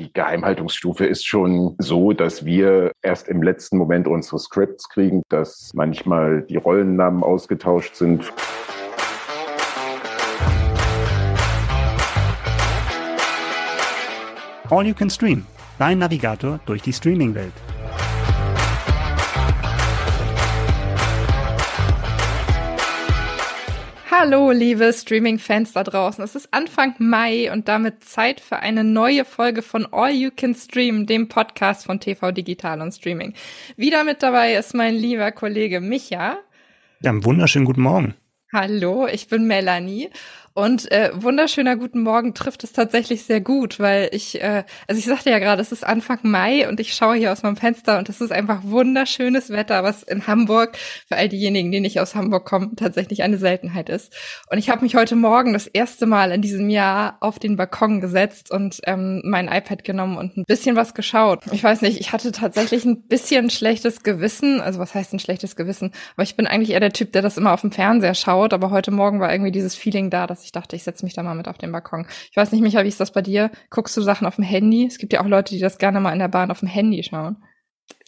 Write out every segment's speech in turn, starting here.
die Geheimhaltungsstufe ist schon so, dass wir erst im letzten Moment unsere Scripts kriegen, dass manchmal die Rollennamen ausgetauscht sind. All You Can Stream, dein Navigator durch die Streaming-Welt. Hallo, liebe Streaming-Fans da draußen. Es ist Anfang Mai und damit Zeit für eine neue Folge von All You Can Stream, dem Podcast von TV Digital und Streaming. Wieder mit dabei ist mein lieber Kollege Micha. Ja, einen wunderschönen guten Morgen. Hallo, ich bin Melanie und äh, wunderschöner guten Morgen trifft es tatsächlich sehr gut, weil ich, äh, also ich sagte ja gerade, es ist Anfang Mai und ich schaue hier aus meinem Fenster und es ist einfach wunderschönes Wetter, was in Hamburg für all diejenigen, die nicht aus Hamburg kommen, tatsächlich eine Seltenheit ist. Und ich habe mich heute Morgen das erste Mal in diesem Jahr auf den Balkon gesetzt und ähm, mein iPad genommen und ein bisschen was geschaut. Ich weiß nicht, ich hatte tatsächlich ein bisschen schlechtes Gewissen. Also was heißt ein schlechtes Gewissen? Aber ich bin eigentlich eher der Typ, der das immer auf dem Fernseher schaut. Aber heute Morgen war irgendwie dieses Feeling da, dass dass ich dachte, ich setze mich da mal mit auf den Balkon. Ich weiß nicht, Micha, wie ist das bei dir? Guckst du Sachen auf dem Handy? Es gibt ja auch Leute, die das gerne mal in der Bahn auf dem Handy schauen.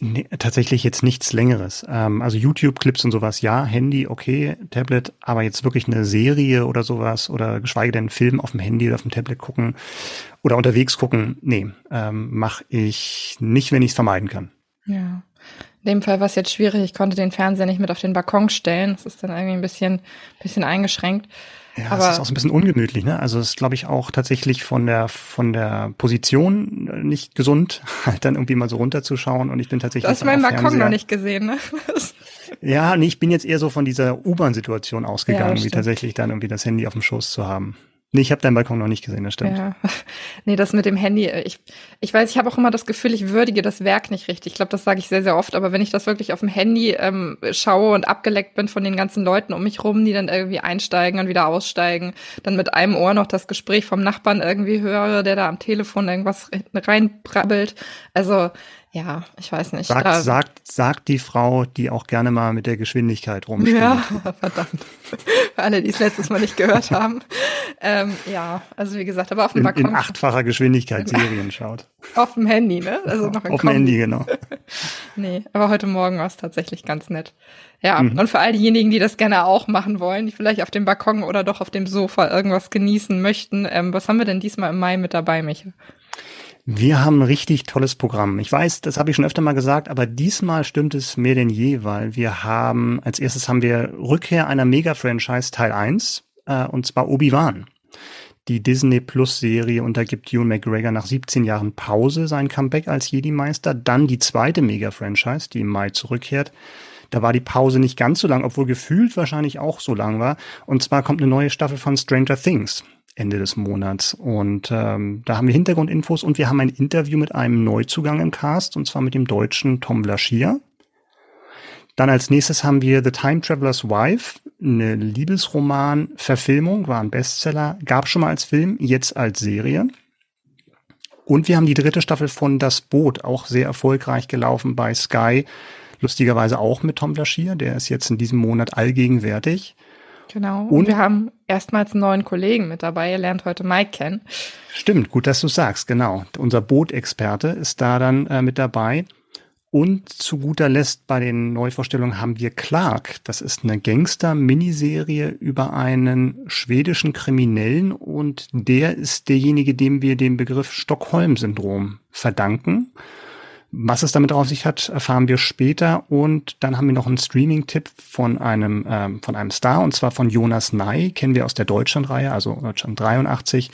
Nee, tatsächlich jetzt nichts Längeres. Ähm, also YouTube-Clips und sowas, ja, Handy, okay, Tablet, aber jetzt wirklich eine Serie oder sowas oder geschweige denn Film auf dem Handy oder auf dem Tablet gucken oder unterwegs gucken, nee, ähm, mache ich nicht, wenn ich es vermeiden kann. Ja. In dem Fall war es jetzt schwierig. Ich konnte den Fernseher nicht mit auf den Balkon stellen. Das ist dann irgendwie ein bisschen, bisschen eingeschränkt. Ja, aber es ist auch so ein bisschen ungemütlich, ne? Also es ist, glaube ich, auch tatsächlich von der von der Position äh, nicht gesund, halt dann irgendwie mal so runterzuschauen. Und ich bin tatsächlich. Du hast meinen Balkon noch nicht gesehen, ne? ja, nee, ich bin jetzt eher so von dieser U-Bahn-Situation ausgegangen, ja, wie tatsächlich dann irgendwie das Handy auf dem Schoß zu haben. Nee, ich habe deinen Balkon noch nicht gesehen, das stimmt. Ja. Nee, das mit dem Handy, ich, ich weiß, ich habe auch immer das Gefühl, ich würdige das Werk nicht richtig. Ich glaube, das sage ich sehr, sehr oft, aber wenn ich das wirklich auf dem Handy ähm, schaue und abgeleckt bin von den ganzen Leuten um mich rum, die dann irgendwie einsteigen und wieder aussteigen, dann mit einem Ohr noch das Gespräch vom Nachbarn irgendwie höre, der da am Telefon irgendwas reinbrabbelt. Also ja, ich weiß nicht. Sagt, sagt, sagt die Frau, die auch gerne mal mit der Geschwindigkeit rumspielt. Ja, verdammt. Für alle, die es letztes Mal nicht gehört haben. ähm, ja, also wie gesagt, aber auf dem Balkon. In achtfacher Geschwindigkeit Serien schaut. Auf dem Handy, ne? Also noch Auf dem Handy, genau. nee, aber heute Morgen war es tatsächlich ganz nett. Ja, mhm. und für all diejenigen, die das gerne auch machen wollen, die vielleicht auf dem Balkon oder doch auf dem Sofa irgendwas genießen möchten, ähm, was haben wir denn diesmal im Mai mit dabei, Michael? Wir haben ein richtig tolles Programm. Ich weiß, das habe ich schon öfter mal gesagt, aber diesmal stimmt es mehr denn je, weil wir haben, als erstes haben wir Rückkehr einer Mega-Franchise Teil 1, äh, und zwar Obi-Wan. Die Disney Plus Serie untergibt Ewan McGregor nach 17 Jahren Pause sein Comeback als Jedi-Meister. Dann die zweite Mega-Franchise, die im Mai zurückkehrt. Da war die Pause nicht ganz so lang, obwohl gefühlt wahrscheinlich auch so lang war. Und zwar kommt eine neue Staffel von Stranger Things. Ende des Monats. Und ähm, da haben wir Hintergrundinfos und wir haben ein Interview mit einem Neuzugang im Cast, und zwar mit dem deutschen Tom Blaschier. Dann als nächstes haben wir The Time Traveler's Wife, eine Liebesroman-Verfilmung, war ein Bestseller, gab schon mal als Film, jetzt als Serie. Und wir haben die dritte Staffel von Das Boot, auch sehr erfolgreich gelaufen bei Sky. Lustigerweise auch mit Tom Blaschier, der ist jetzt in diesem Monat allgegenwärtig. Genau. Und, und wir haben erstmals einen neuen Kollegen mit dabei. Er lernt heute Mike kennen. Stimmt, gut, dass du sagst, genau. Unser Bootexperte ist da dann äh, mit dabei. Und zu guter Letzt bei den Neuvorstellungen haben wir Clark. Das ist eine Gangster-Miniserie über einen schwedischen Kriminellen und der ist derjenige, dem wir den Begriff Stockholm-Syndrom verdanken. Was es damit auf sich hat, erfahren wir später. Und dann haben wir noch einen Streaming-Tipp von einem, ähm, von einem Star, und zwar von Jonas Ney, kennen wir aus der Deutschland-Reihe, also Deutschland 83.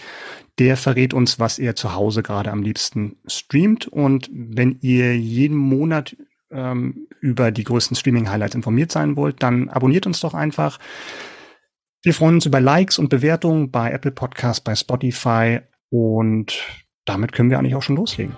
Der verrät uns, was er zu Hause gerade am liebsten streamt. Und wenn ihr jeden Monat ähm, über die größten Streaming-Highlights informiert sein wollt, dann abonniert uns doch einfach. Wir freuen uns über Likes und Bewertungen bei Apple Podcast, bei Spotify und damit können wir eigentlich auch schon loslegen.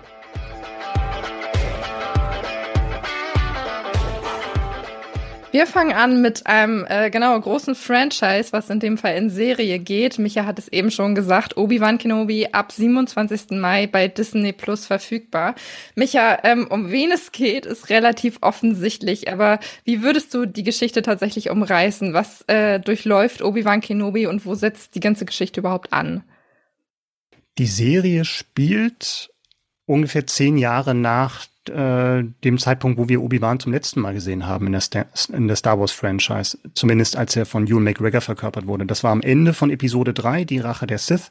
Wir fangen an mit einem äh, genau großen Franchise, was in dem Fall in Serie geht. Micha hat es eben schon gesagt, Obi-Wan Kenobi ab 27. Mai bei Disney Plus verfügbar. Micha, ähm, um wen es geht, ist relativ offensichtlich, aber wie würdest du die Geschichte tatsächlich umreißen? Was äh, durchläuft Obi-Wan Kenobi und wo setzt die ganze Geschichte überhaupt an? Die Serie spielt ungefähr zehn Jahre nach äh, dem Zeitpunkt, wo wir Obi-Wan zum letzten Mal gesehen haben in der, Star, in der Star Wars Franchise. Zumindest als er von Ewan McGregor verkörpert wurde. Das war am Ende von Episode 3, die Rache der Sith.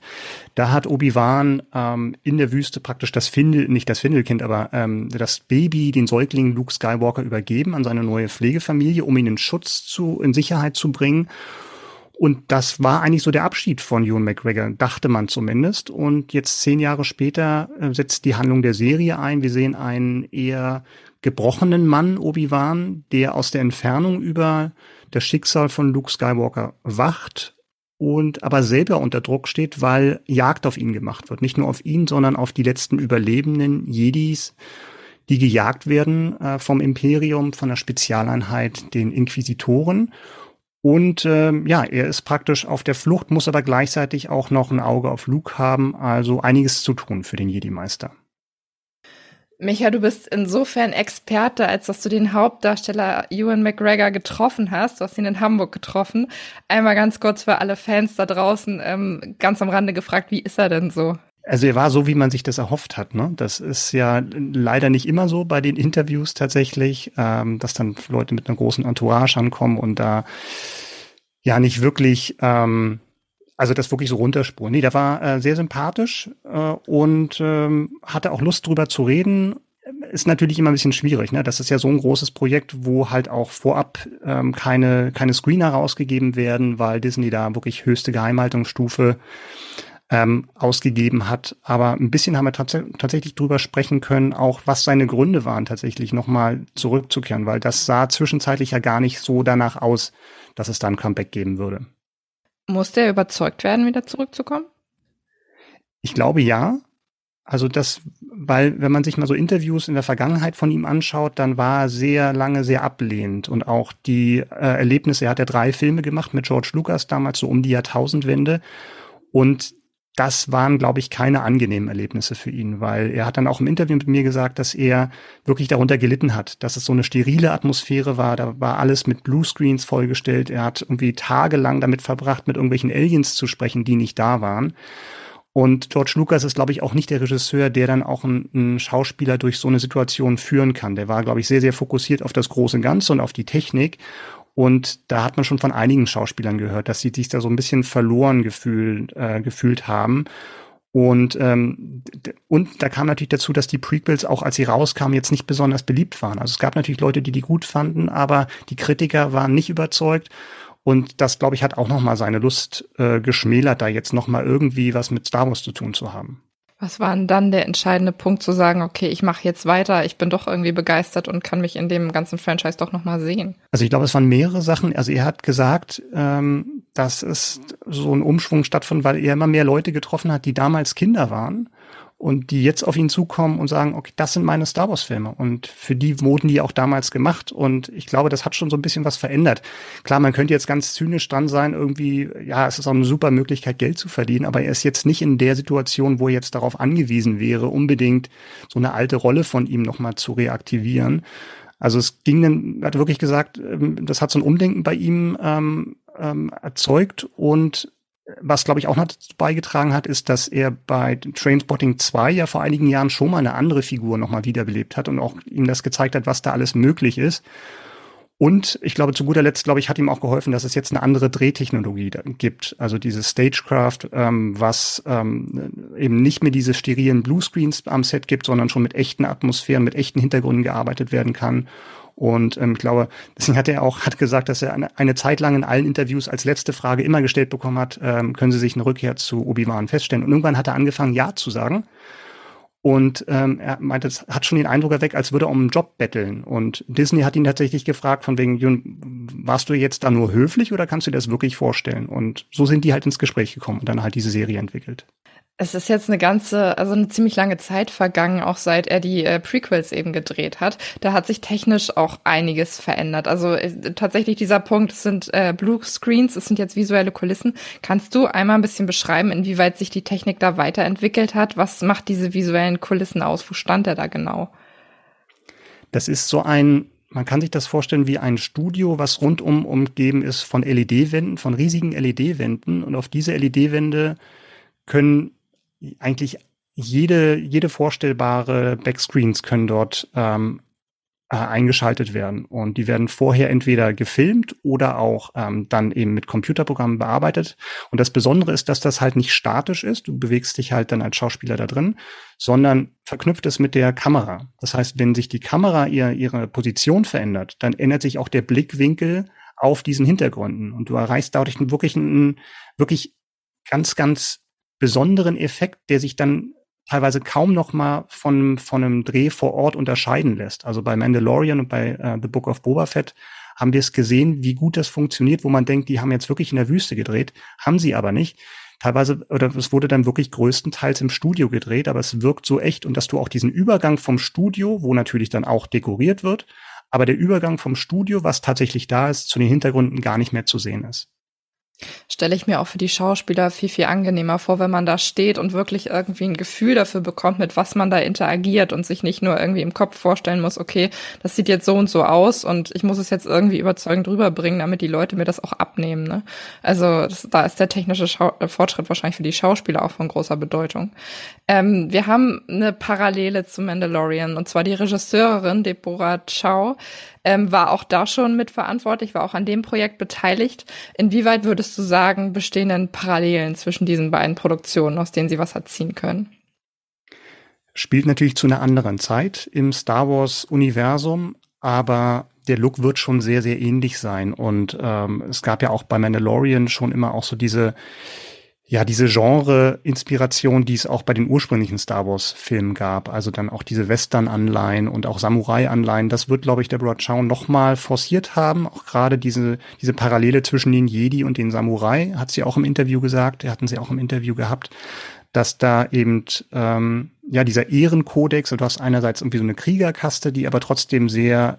Da hat Obi-Wan ähm, in der Wüste praktisch das Findel, nicht das Findelkind, aber ähm, das Baby, den Säugling Luke Skywalker übergeben an seine neue Pflegefamilie, um ihn in Schutz zu, in Sicherheit zu bringen. Und das war eigentlich so der Abschied von Ewan McGregor, dachte man zumindest. Und jetzt zehn Jahre später äh, setzt die Handlung der Serie ein. Wir sehen einen eher gebrochenen Mann, Obi-Wan, der aus der Entfernung über das Schicksal von Luke Skywalker wacht und aber selber unter Druck steht, weil Jagd auf ihn gemacht wird. Nicht nur auf ihn, sondern auf die letzten überlebenden Jedis, die gejagt werden äh, vom Imperium, von der Spezialeinheit, den Inquisitoren. Und ähm, ja, er ist praktisch auf der Flucht, muss aber gleichzeitig auch noch ein Auge auf Luke haben, also einiges zu tun für den Jedi-Meister. Micha, du bist insofern Experte, als dass du den Hauptdarsteller Ewan McGregor getroffen hast. Du hast ihn in Hamburg getroffen. Einmal ganz kurz für alle Fans da draußen, ähm, ganz am Rande gefragt, wie ist er denn so? Also er war so, wie man sich das erhofft hat. Ne? Das ist ja leider nicht immer so bei den Interviews tatsächlich, ähm, dass dann Leute mit einer großen Entourage ankommen und da ja nicht wirklich, ähm, also das wirklich so runterspuren. Nee, der war äh, sehr sympathisch äh, und ähm, hatte auch Lust drüber zu reden. Ist natürlich immer ein bisschen schwierig. Ne? Das ist ja so ein großes Projekt, wo halt auch vorab ähm, keine, keine Screener rausgegeben werden, weil Disney da wirklich höchste Geheimhaltungsstufe ähm, ausgegeben hat. Aber ein bisschen haben wir tats tatsächlich drüber sprechen können, auch was seine Gründe waren, tatsächlich nochmal zurückzukehren, weil das sah zwischenzeitlich ja gar nicht so danach aus, dass es da ein Comeback geben würde. Musste er überzeugt werden, wieder zurückzukommen? Ich glaube ja. Also das, weil wenn man sich mal so Interviews in der Vergangenheit von ihm anschaut, dann war er sehr lange sehr ablehnend und auch die äh, Erlebnisse, er hat ja drei Filme gemacht mit George Lucas damals so um die Jahrtausendwende und das waren, glaube ich, keine angenehmen Erlebnisse für ihn, weil er hat dann auch im Interview mit mir gesagt, dass er wirklich darunter gelitten hat, dass es so eine sterile Atmosphäre war, da war alles mit Bluescreens vollgestellt, er hat irgendwie tagelang damit verbracht, mit irgendwelchen Aliens zu sprechen, die nicht da waren. Und George Lucas ist, glaube ich, auch nicht der Regisseur, der dann auch einen, einen Schauspieler durch so eine Situation führen kann. Der war, glaube ich, sehr, sehr fokussiert auf das große Ganze und auf die Technik und da hat man schon von einigen Schauspielern gehört, dass sie sich da so ein bisschen verloren gefühlt, äh, gefühlt haben. Und, ähm, und da kam natürlich dazu, dass die Prequels auch als sie rauskamen jetzt nicht besonders beliebt waren. Also es gab natürlich Leute, die die gut fanden, aber die Kritiker waren nicht überzeugt. Und das, glaube ich, hat auch noch mal seine Lust äh, geschmälert, da jetzt noch mal irgendwie was mit Star Wars zu tun zu haben. Was war denn dann der entscheidende Punkt zu sagen, okay, ich mache jetzt weiter, ich bin doch irgendwie begeistert und kann mich in dem ganzen Franchise doch nochmal sehen? Also ich glaube, es waren mehrere Sachen. Also er hat gesagt, ähm, dass es so ein Umschwung stattfand, weil er immer mehr Leute getroffen hat, die damals Kinder waren und die jetzt auf ihn zukommen und sagen, okay, das sind meine Star Wars Filme und für die wurden die auch damals gemacht und ich glaube, das hat schon so ein bisschen was verändert. Klar, man könnte jetzt ganz zynisch dran sein, irgendwie, ja, es ist auch eine super Möglichkeit, Geld zu verdienen, aber er ist jetzt nicht in der Situation, wo er jetzt darauf angewiesen wäre, unbedingt so eine alte Rolle von ihm nochmal zu reaktivieren. Also es ging dann, er hat wirklich gesagt, ähm, das hat so ein Umdenken bei ihm ähm, ähm, erzeugt und was, glaube ich, auch noch dazu beigetragen hat, ist, dass er bei Trainspotting 2 ja vor einigen Jahren schon mal eine andere Figur nochmal wiederbelebt hat und auch ihm das gezeigt hat, was da alles möglich ist. Und ich glaube, zu guter Letzt, glaube ich, hat ihm auch geholfen, dass es jetzt eine andere Drehtechnologie gibt. Also dieses Stagecraft, ähm, was ähm, eben nicht mehr diese sterilen Bluescreens am Set gibt, sondern schon mit echten Atmosphären, mit echten Hintergründen gearbeitet werden kann und ähm, ich glaube, deswegen hat er auch hat gesagt, dass er eine, eine Zeit lang in allen Interviews als letzte Frage immer gestellt bekommen hat, ähm, können Sie sich eine Rückkehr zu Obi-Wan feststellen? Und irgendwann hat er angefangen, Ja zu sagen. Und ähm, er meinte, es hat schon den Eindruck erweckt, als würde er um einen Job betteln. Und Disney hat ihn tatsächlich gefragt, von wegen, warst du jetzt da nur höflich oder kannst du dir das wirklich vorstellen? Und so sind die halt ins Gespräch gekommen und dann halt diese Serie entwickelt. Es ist jetzt eine ganze, also eine ziemlich lange Zeit vergangen, auch seit er die äh, Prequels eben gedreht hat. Da hat sich technisch auch einiges verändert. Also äh, tatsächlich dieser Punkt, es sind äh, Blue Screens, es sind jetzt visuelle Kulissen. Kannst du einmal ein bisschen beschreiben, inwieweit sich die Technik da weiterentwickelt hat? Was macht diese visuellen Kulissen aus? Wo stand er da genau? Das ist so ein man kann sich das vorstellen wie ein Studio, was rundum umgeben ist von LED-Wänden, von riesigen LED-Wänden. Und auf diese LED-Wände können eigentlich jede, jede vorstellbare Backscreens können dort ähm, äh, eingeschaltet werden. Und die werden vorher entweder gefilmt oder auch ähm, dann eben mit Computerprogrammen bearbeitet. Und das Besondere ist, dass das halt nicht statisch ist. Du bewegst dich halt dann als Schauspieler da drin, sondern verknüpft es mit der Kamera. Das heißt, wenn sich die Kamera ihr, ihre Position verändert, dann ändert sich auch der Blickwinkel auf diesen Hintergründen. Und du erreichst dadurch wirklich einen wirklich ganz, ganz besonderen Effekt, der sich dann teilweise kaum noch mal von, von einem Dreh vor Ort unterscheiden lässt. Also bei Mandalorian und bei uh, The Book of Boba Fett haben wir es gesehen, wie gut das funktioniert, wo man denkt, die haben jetzt wirklich in der Wüste gedreht, haben sie aber nicht. Teilweise, oder es wurde dann wirklich größtenteils im Studio gedreht, aber es wirkt so echt und dass du auch diesen Übergang vom Studio, wo natürlich dann auch dekoriert wird, aber der Übergang vom Studio, was tatsächlich da ist, zu den Hintergründen gar nicht mehr zu sehen ist. Stelle ich mir auch für die Schauspieler viel, viel angenehmer vor, wenn man da steht und wirklich irgendwie ein Gefühl dafür bekommt, mit was man da interagiert und sich nicht nur irgendwie im Kopf vorstellen muss, okay, das sieht jetzt so und so aus und ich muss es jetzt irgendwie überzeugend rüberbringen, damit die Leute mir das auch abnehmen. Ne? Also das, da ist der technische Schau äh, Fortschritt wahrscheinlich für die Schauspieler auch von großer Bedeutung. Ähm, wir haben eine Parallele zu Mandalorian und zwar die Regisseurin Deborah Chow ähm, war auch da schon mitverantwortlich, war auch an dem Projekt beteiligt. Inwieweit würdest du sagen, bestehen denn Parallelen zwischen diesen beiden Produktionen, aus denen sie was hat ziehen können? Spielt natürlich zu einer anderen Zeit im Star Wars-Universum, aber der Look wird schon sehr, sehr ähnlich sein. Und ähm, es gab ja auch bei Mandalorian schon immer auch so diese ja, diese Genre-Inspiration, die es auch bei den ursprünglichen Star Wars-Filmen gab, also dann auch diese Western-Anleihen und auch Samurai-Anleihen, das wird, glaube ich, Deborah Chow nochmal forciert haben. Auch gerade diese, diese Parallele zwischen den Jedi und den Samurai, hat sie auch im Interview gesagt, hatten sie auch im Interview gehabt, dass da eben, ähm, ja, dieser Ehrenkodex, du hast einerseits irgendwie so eine Kriegerkaste, die aber trotzdem sehr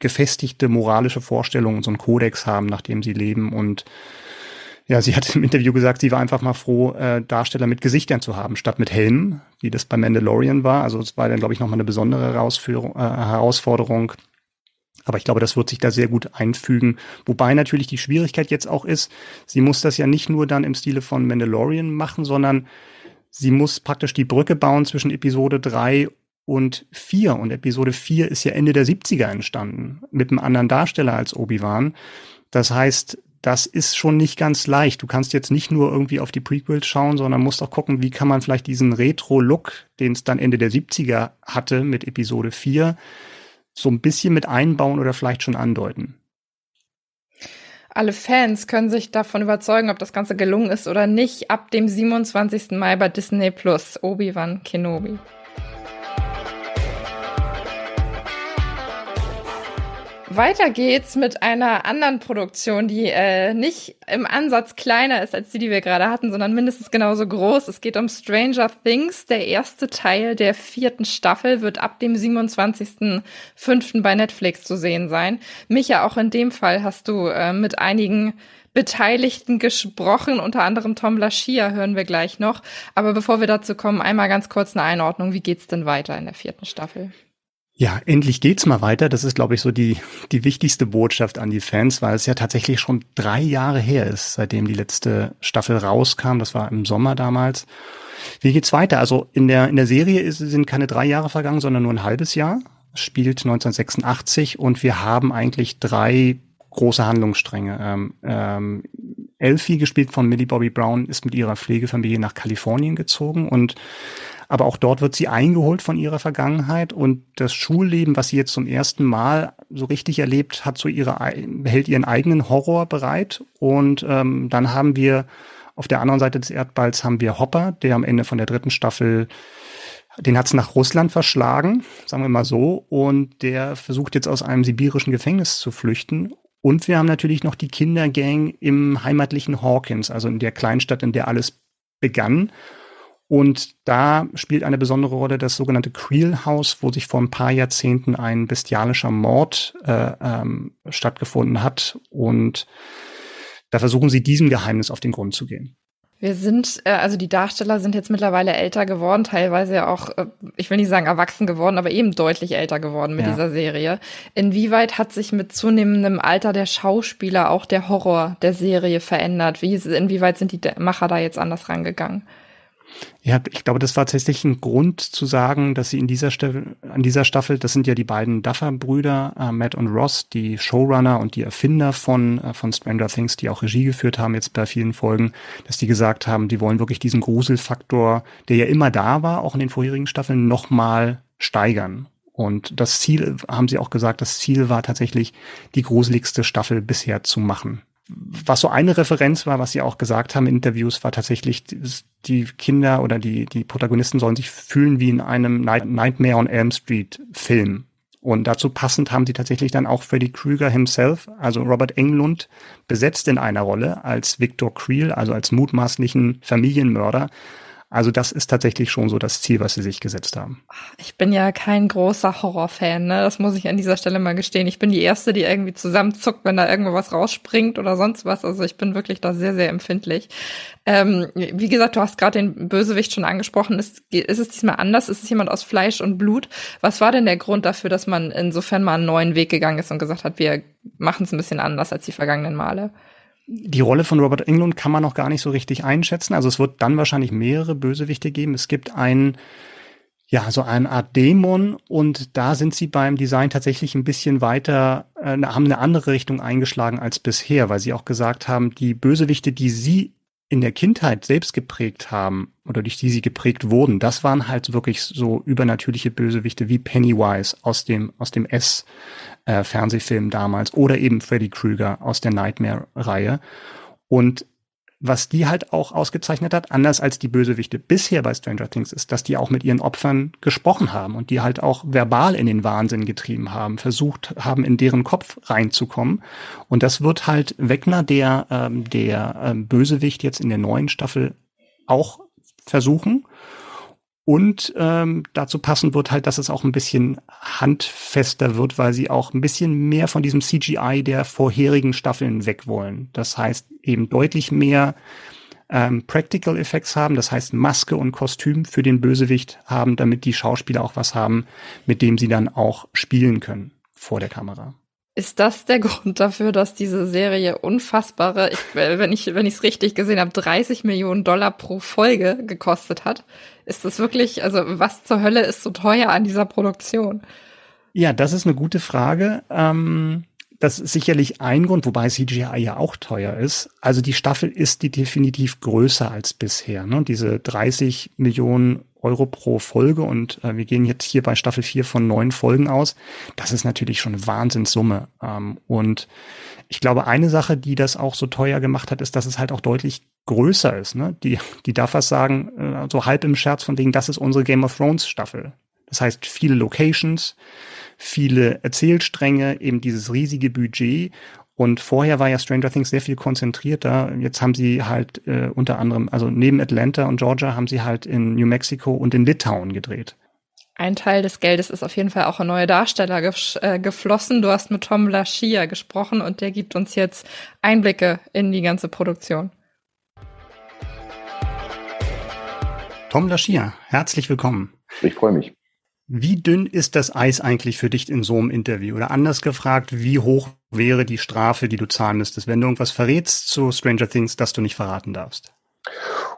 gefestigte moralische Vorstellungen und so einen Kodex haben, nach dem sie leben und ja, sie hat im Interview gesagt, sie war einfach mal froh, äh, Darsteller mit Gesichtern zu haben, statt mit Helmen, wie das bei Mandalorian war. Also es war dann, glaube ich, nochmal eine besondere Herausführung, äh, Herausforderung. Aber ich glaube, das wird sich da sehr gut einfügen. Wobei natürlich die Schwierigkeit jetzt auch ist, sie muss das ja nicht nur dann im Stile von Mandalorian machen, sondern sie muss praktisch die Brücke bauen zwischen Episode drei und vier. Und Episode vier ist ja Ende der 70er entstanden, mit einem anderen Darsteller als Obi-Wan. Das heißt, das ist schon nicht ganz leicht. Du kannst jetzt nicht nur irgendwie auf die Prequels schauen, sondern musst auch gucken, wie kann man vielleicht diesen Retro-Look, den es dann Ende der 70er hatte mit Episode 4, so ein bisschen mit einbauen oder vielleicht schon andeuten. Alle Fans können sich davon überzeugen, ob das Ganze gelungen ist oder nicht, ab dem 27. Mai bei Disney Plus, Obi-Wan Kenobi. Weiter geht's mit einer anderen Produktion, die äh, nicht im Ansatz kleiner ist als die, die wir gerade hatten, sondern mindestens genauso groß. Es geht um Stranger Things. Der erste Teil der vierten Staffel wird ab dem 27.05. bei Netflix zu sehen sein. Micha, auch in dem Fall hast du äh, mit einigen Beteiligten gesprochen, unter anderem Tom Lashia hören wir gleich noch. Aber bevor wir dazu kommen, einmal ganz kurz eine Einordnung. Wie geht's denn weiter in der vierten Staffel? Ja, endlich geht's mal weiter. Das ist, glaube ich, so die, die wichtigste Botschaft an die Fans, weil es ja tatsächlich schon drei Jahre her ist, seitdem die letzte Staffel rauskam. Das war im Sommer damals. Wie geht's weiter? Also in der, in der Serie ist, sind keine drei Jahre vergangen, sondern nur ein halbes Jahr. Spielt 1986 und wir haben eigentlich drei große Handlungsstränge. Ähm, ähm, Elfie, gespielt von Millie Bobby Brown, ist mit ihrer Pflegefamilie nach Kalifornien gezogen und aber auch dort wird sie eingeholt von ihrer Vergangenheit und das Schulleben, was sie jetzt zum ersten Mal so richtig erlebt, hat so ihre hält ihren eigenen Horror bereit und ähm, dann haben wir auf der anderen Seite des Erdballs haben wir Hopper, der am Ende von der dritten Staffel den hat's nach Russland verschlagen, sagen wir mal so, und der versucht jetzt aus einem sibirischen Gefängnis zu flüchten. Und wir haben natürlich noch die Kindergang im heimatlichen Hawkins, also in der Kleinstadt, in der alles begann. Und da spielt eine besondere Rolle das sogenannte Creel House, wo sich vor ein paar Jahrzehnten ein bestialischer Mord äh, ähm, stattgefunden hat. Und da versuchen sie diesem Geheimnis auf den Grund zu gehen. Wir sind, äh, also die Darsteller sind jetzt mittlerweile älter geworden, teilweise auch, äh, ich will nicht sagen erwachsen geworden, aber eben deutlich älter geworden mit ja. dieser Serie. Inwieweit hat sich mit zunehmendem Alter der Schauspieler auch der Horror der Serie verändert? Wie, inwieweit sind die Macher da jetzt anders rangegangen? Ja, ich glaube, das war tatsächlich ein Grund zu sagen, dass sie in dieser Staffel, an dieser Staffel, das sind ja die beiden Duffer-Brüder, äh, Matt und Ross, die Showrunner und die Erfinder von, äh, von Stranger Things, die auch Regie geführt haben jetzt bei vielen Folgen, dass die gesagt haben, die wollen wirklich diesen Gruselfaktor, der ja immer da war, auch in den vorherigen Staffeln, nochmal steigern. Und das Ziel, haben sie auch gesagt, das Ziel war tatsächlich, die gruseligste Staffel bisher zu machen was so eine Referenz war, was sie auch gesagt haben in Interviews, war tatsächlich, die Kinder oder die, die Protagonisten sollen sich fühlen wie in einem Nightmare on Elm Street Film. Und dazu passend haben sie tatsächlich dann auch Freddy Krueger himself, also Robert Englund, besetzt in einer Rolle als Victor Creel, also als mutmaßlichen Familienmörder. Also das ist tatsächlich schon so das Ziel, was sie sich gesetzt haben. Ich bin ja kein großer Horrorfan, ne? Das muss ich an dieser Stelle mal gestehen. Ich bin die Erste, die irgendwie zusammenzuckt, wenn da irgendwo was rausspringt oder sonst was. Also ich bin wirklich da sehr, sehr empfindlich. Ähm, wie gesagt, du hast gerade den Bösewicht schon angesprochen. Ist, ist es diesmal anders? Ist es jemand aus Fleisch und Blut? Was war denn der Grund dafür, dass man insofern mal einen neuen Weg gegangen ist und gesagt hat, wir machen es ein bisschen anders als die vergangenen Male? Die Rolle von Robert Englund kann man noch gar nicht so richtig einschätzen. Also es wird dann wahrscheinlich mehrere Bösewichte geben. Es gibt einen, ja, so eine Art Dämon und da sind sie beim Design tatsächlich ein bisschen weiter, äh, haben eine andere Richtung eingeschlagen als bisher, weil sie auch gesagt haben, die Bösewichte, die sie in der Kindheit selbst geprägt haben oder durch die sie geprägt wurden, das waren halt wirklich so übernatürliche Bösewichte wie Pennywise aus dem aus dem S äh, damals oder eben Freddy Krueger aus der Nightmare-Reihe. Und was die halt auch ausgezeichnet hat, anders als die Bösewichte bisher bei Stranger Things, ist, dass die auch mit ihren Opfern gesprochen haben und die halt auch verbal in den Wahnsinn getrieben haben, versucht haben, in deren Kopf reinzukommen. Und das wird halt Wegner, der, ähm, der ähm, Bösewicht jetzt in der neuen Staffel auch versuchen. Und ähm, dazu passend wird halt, dass es auch ein bisschen handfester wird, weil sie auch ein bisschen mehr von diesem CGI der vorherigen Staffeln weg wollen. Das heißt eben deutlich mehr ähm, Practical Effects haben, das heißt Maske und Kostüm für den Bösewicht haben, damit die Schauspieler auch was haben, mit dem sie dann auch spielen können vor der Kamera. Ist das der Grund dafür, dass diese Serie unfassbare, ich, wenn ich wenn ich es richtig gesehen habe, 30 Millionen Dollar pro Folge gekostet hat? Ist das wirklich, also was zur Hölle ist so teuer an dieser Produktion? Ja, das ist eine gute Frage. Ähm, das ist sicherlich ein Grund, wobei CGI ja auch teuer ist. Also die Staffel ist die definitiv größer als bisher. Ne? Diese 30 Millionen Euro pro Folge und äh, wir gehen jetzt hier bei Staffel 4 von neun Folgen aus. Das ist natürlich schon eine Wahnsinnssumme. Ähm, und ich glaube, eine Sache, die das auch so teuer gemacht hat, ist, dass es halt auch deutlich größer ist. Ne? Die, die darf was sagen, äh, so halb im Scherz von wegen, das ist unsere Game of Thrones Staffel. Das heißt, viele Locations, viele Erzählstränge, eben dieses riesige Budget und vorher war ja Stranger Things sehr viel konzentrierter. Jetzt haben sie halt äh, unter anderem, also neben Atlanta und Georgia haben sie halt in New Mexico und in Litauen gedreht. Ein Teil des Geldes ist auf jeden Fall auch ein neuer Darsteller äh, geflossen. Du hast mit Tom Lashia gesprochen und der gibt uns jetzt Einblicke in die ganze Produktion. Tom Lashia, herzlich willkommen. Ich freue mich. Wie dünn ist das Eis eigentlich für dich in so einem Interview? Oder anders gefragt, wie hoch wäre die Strafe, die du zahlen müsstest, wenn du irgendwas verrätst zu Stranger Things, das du nicht verraten darfst?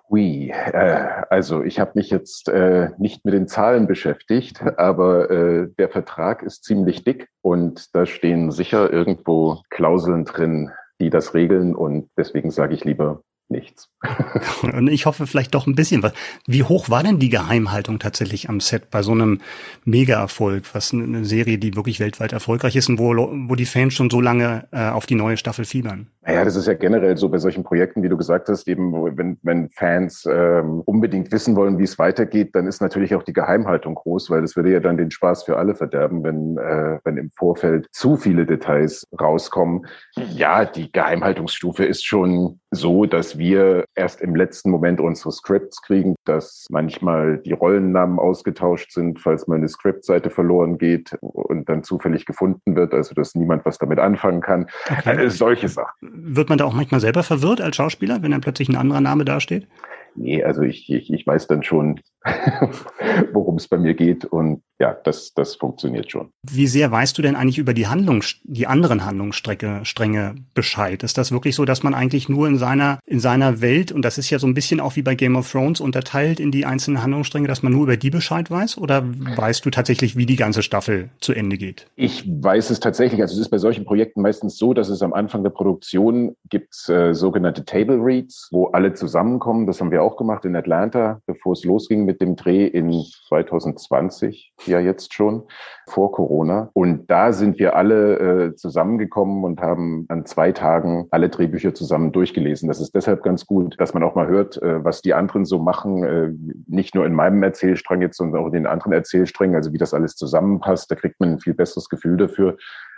Ui, äh, also ich habe mich jetzt äh, nicht mit den Zahlen beschäftigt, aber äh, der Vertrag ist ziemlich dick und da stehen sicher irgendwo Klauseln drin, die das regeln und deswegen sage ich lieber nichts. Und ich hoffe vielleicht doch ein bisschen was. Wie hoch war denn die Geheimhaltung tatsächlich am Set bei so einem Mega-Erfolg, was eine Serie, die wirklich weltweit erfolgreich ist und wo, wo die Fans schon so lange äh, auf die neue Staffel fiebern? Naja, das ist ja generell so bei solchen Projekten, wie du gesagt hast, eben wenn, wenn Fans ähm, unbedingt wissen wollen, wie es weitergeht, dann ist natürlich auch die Geheimhaltung groß, weil das würde ja dann den Spaß für alle verderben, wenn, äh, wenn im Vorfeld zu viele Details rauskommen. Ja, die Geheimhaltungsstufe ist schon so, dass wir erst im letzten Moment unsere Scripts kriegen, dass manchmal die Rollennamen ausgetauscht sind, falls mal eine Scriptseite verloren geht und dann zufällig gefunden wird, also dass niemand was damit anfangen kann. Okay. Äh, solche Sachen. Wird man da auch manchmal selber verwirrt als Schauspieler, wenn dann plötzlich ein anderer Name dasteht? Nee, also ich, ich, ich weiß dann schon, worum es bei mir geht. Und ja, das, das funktioniert schon. Wie sehr weißt du denn eigentlich über die Handlung, die anderen Handlungsstränge Stränge Bescheid? Ist das wirklich so, dass man eigentlich nur in seiner, in seiner Welt, und das ist ja so ein bisschen auch wie bei Game of Thrones unterteilt in die einzelnen Handlungsstränge, dass man nur über die Bescheid weiß? Oder weißt du tatsächlich, wie die ganze Staffel zu Ende geht? Ich weiß es tatsächlich. Also es ist bei solchen Projekten meistens so, dass es am Anfang der Produktion gibt äh, sogenannte Table Reads, wo alle zusammenkommen. Das haben wir auch gemacht in Atlanta, bevor es losging mit dem Dreh in 2020 ja jetzt schon, vor Corona. Und da sind wir alle äh, zusammengekommen und haben an zwei Tagen alle Drehbücher zusammen durchgelesen. Das ist deshalb ganz gut, dass man auch mal hört, äh, was die anderen so machen, äh, nicht nur in meinem Erzählstrang jetzt, sondern auch in den anderen Erzählsträngen, also wie das alles zusammenpasst. Da kriegt man ein viel besseres Gefühl dafür,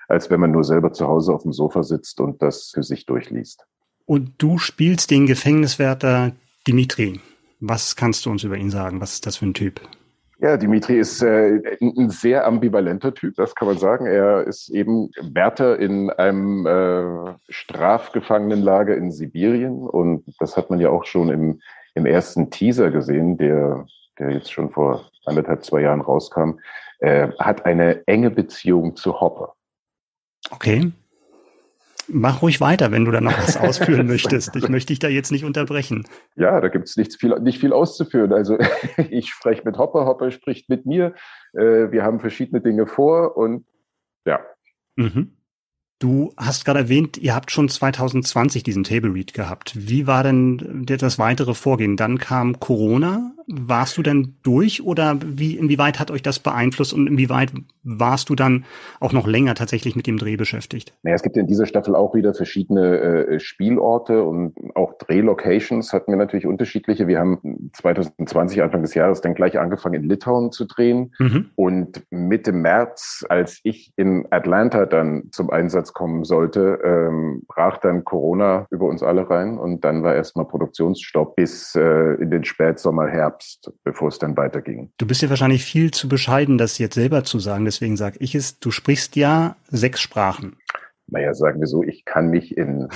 als wenn man nur selber zu Hause auf dem Sofa sitzt und das für sich durchliest. Und du spielst den Gefängniswärter Dimitri. Was kannst du uns über ihn sagen? Was ist das für ein Typ? Ja, Dimitri ist äh, ein sehr ambivalenter Typ, das kann man sagen. Er ist eben Wärter in einem äh, Strafgefangenenlager in Sibirien und das hat man ja auch schon im, im ersten Teaser gesehen, der, der jetzt schon vor anderthalb, zwei Jahren rauskam, äh, hat eine enge Beziehung zu Hopper. Okay. Mach ruhig weiter, wenn du da noch was ausführen möchtest. Ich möchte dich da jetzt nicht unterbrechen. Ja, da gibt es nicht viel, nicht viel auszuführen. Also ich spreche mit Hopper, Hopper spricht mit mir. Äh, wir haben verschiedene Dinge vor und ja. Mhm. Du hast gerade erwähnt, ihr habt schon 2020 diesen Table Read gehabt. Wie war denn das weitere Vorgehen? Dann kam Corona. Warst du denn durch oder wie, inwieweit hat euch das beeinflusst und inwieweit warst du dann auch noch länger tatsächlich mit dem Dreh beschäftigt? Naja, es gibt in dieser Staffel auch wieder verschiedene äh, Spielorte und auch Drehlocations hatten wir natürlich unterschiedliche. Wir haben 2020, Anfang des Jahres, dann gleich angefangen in Litauen zu drehen. Mhm. Und Mitte März, als ich in Atlanta dann zum Einsatz kommen sollte, ähm, brach dann Corona über uns alle rein und dann war erstmal Produktionsstopp bis äh, in den Spätsommer, Herbst, bevor es dann weiterging. Du bist ja wahrscheinlich viel zu bescheiden, das jetzt selber zu sagen deswegen sage ich es, du sprichst ja sechs Sprachen. Naja, sagen wir so, ich kann mich in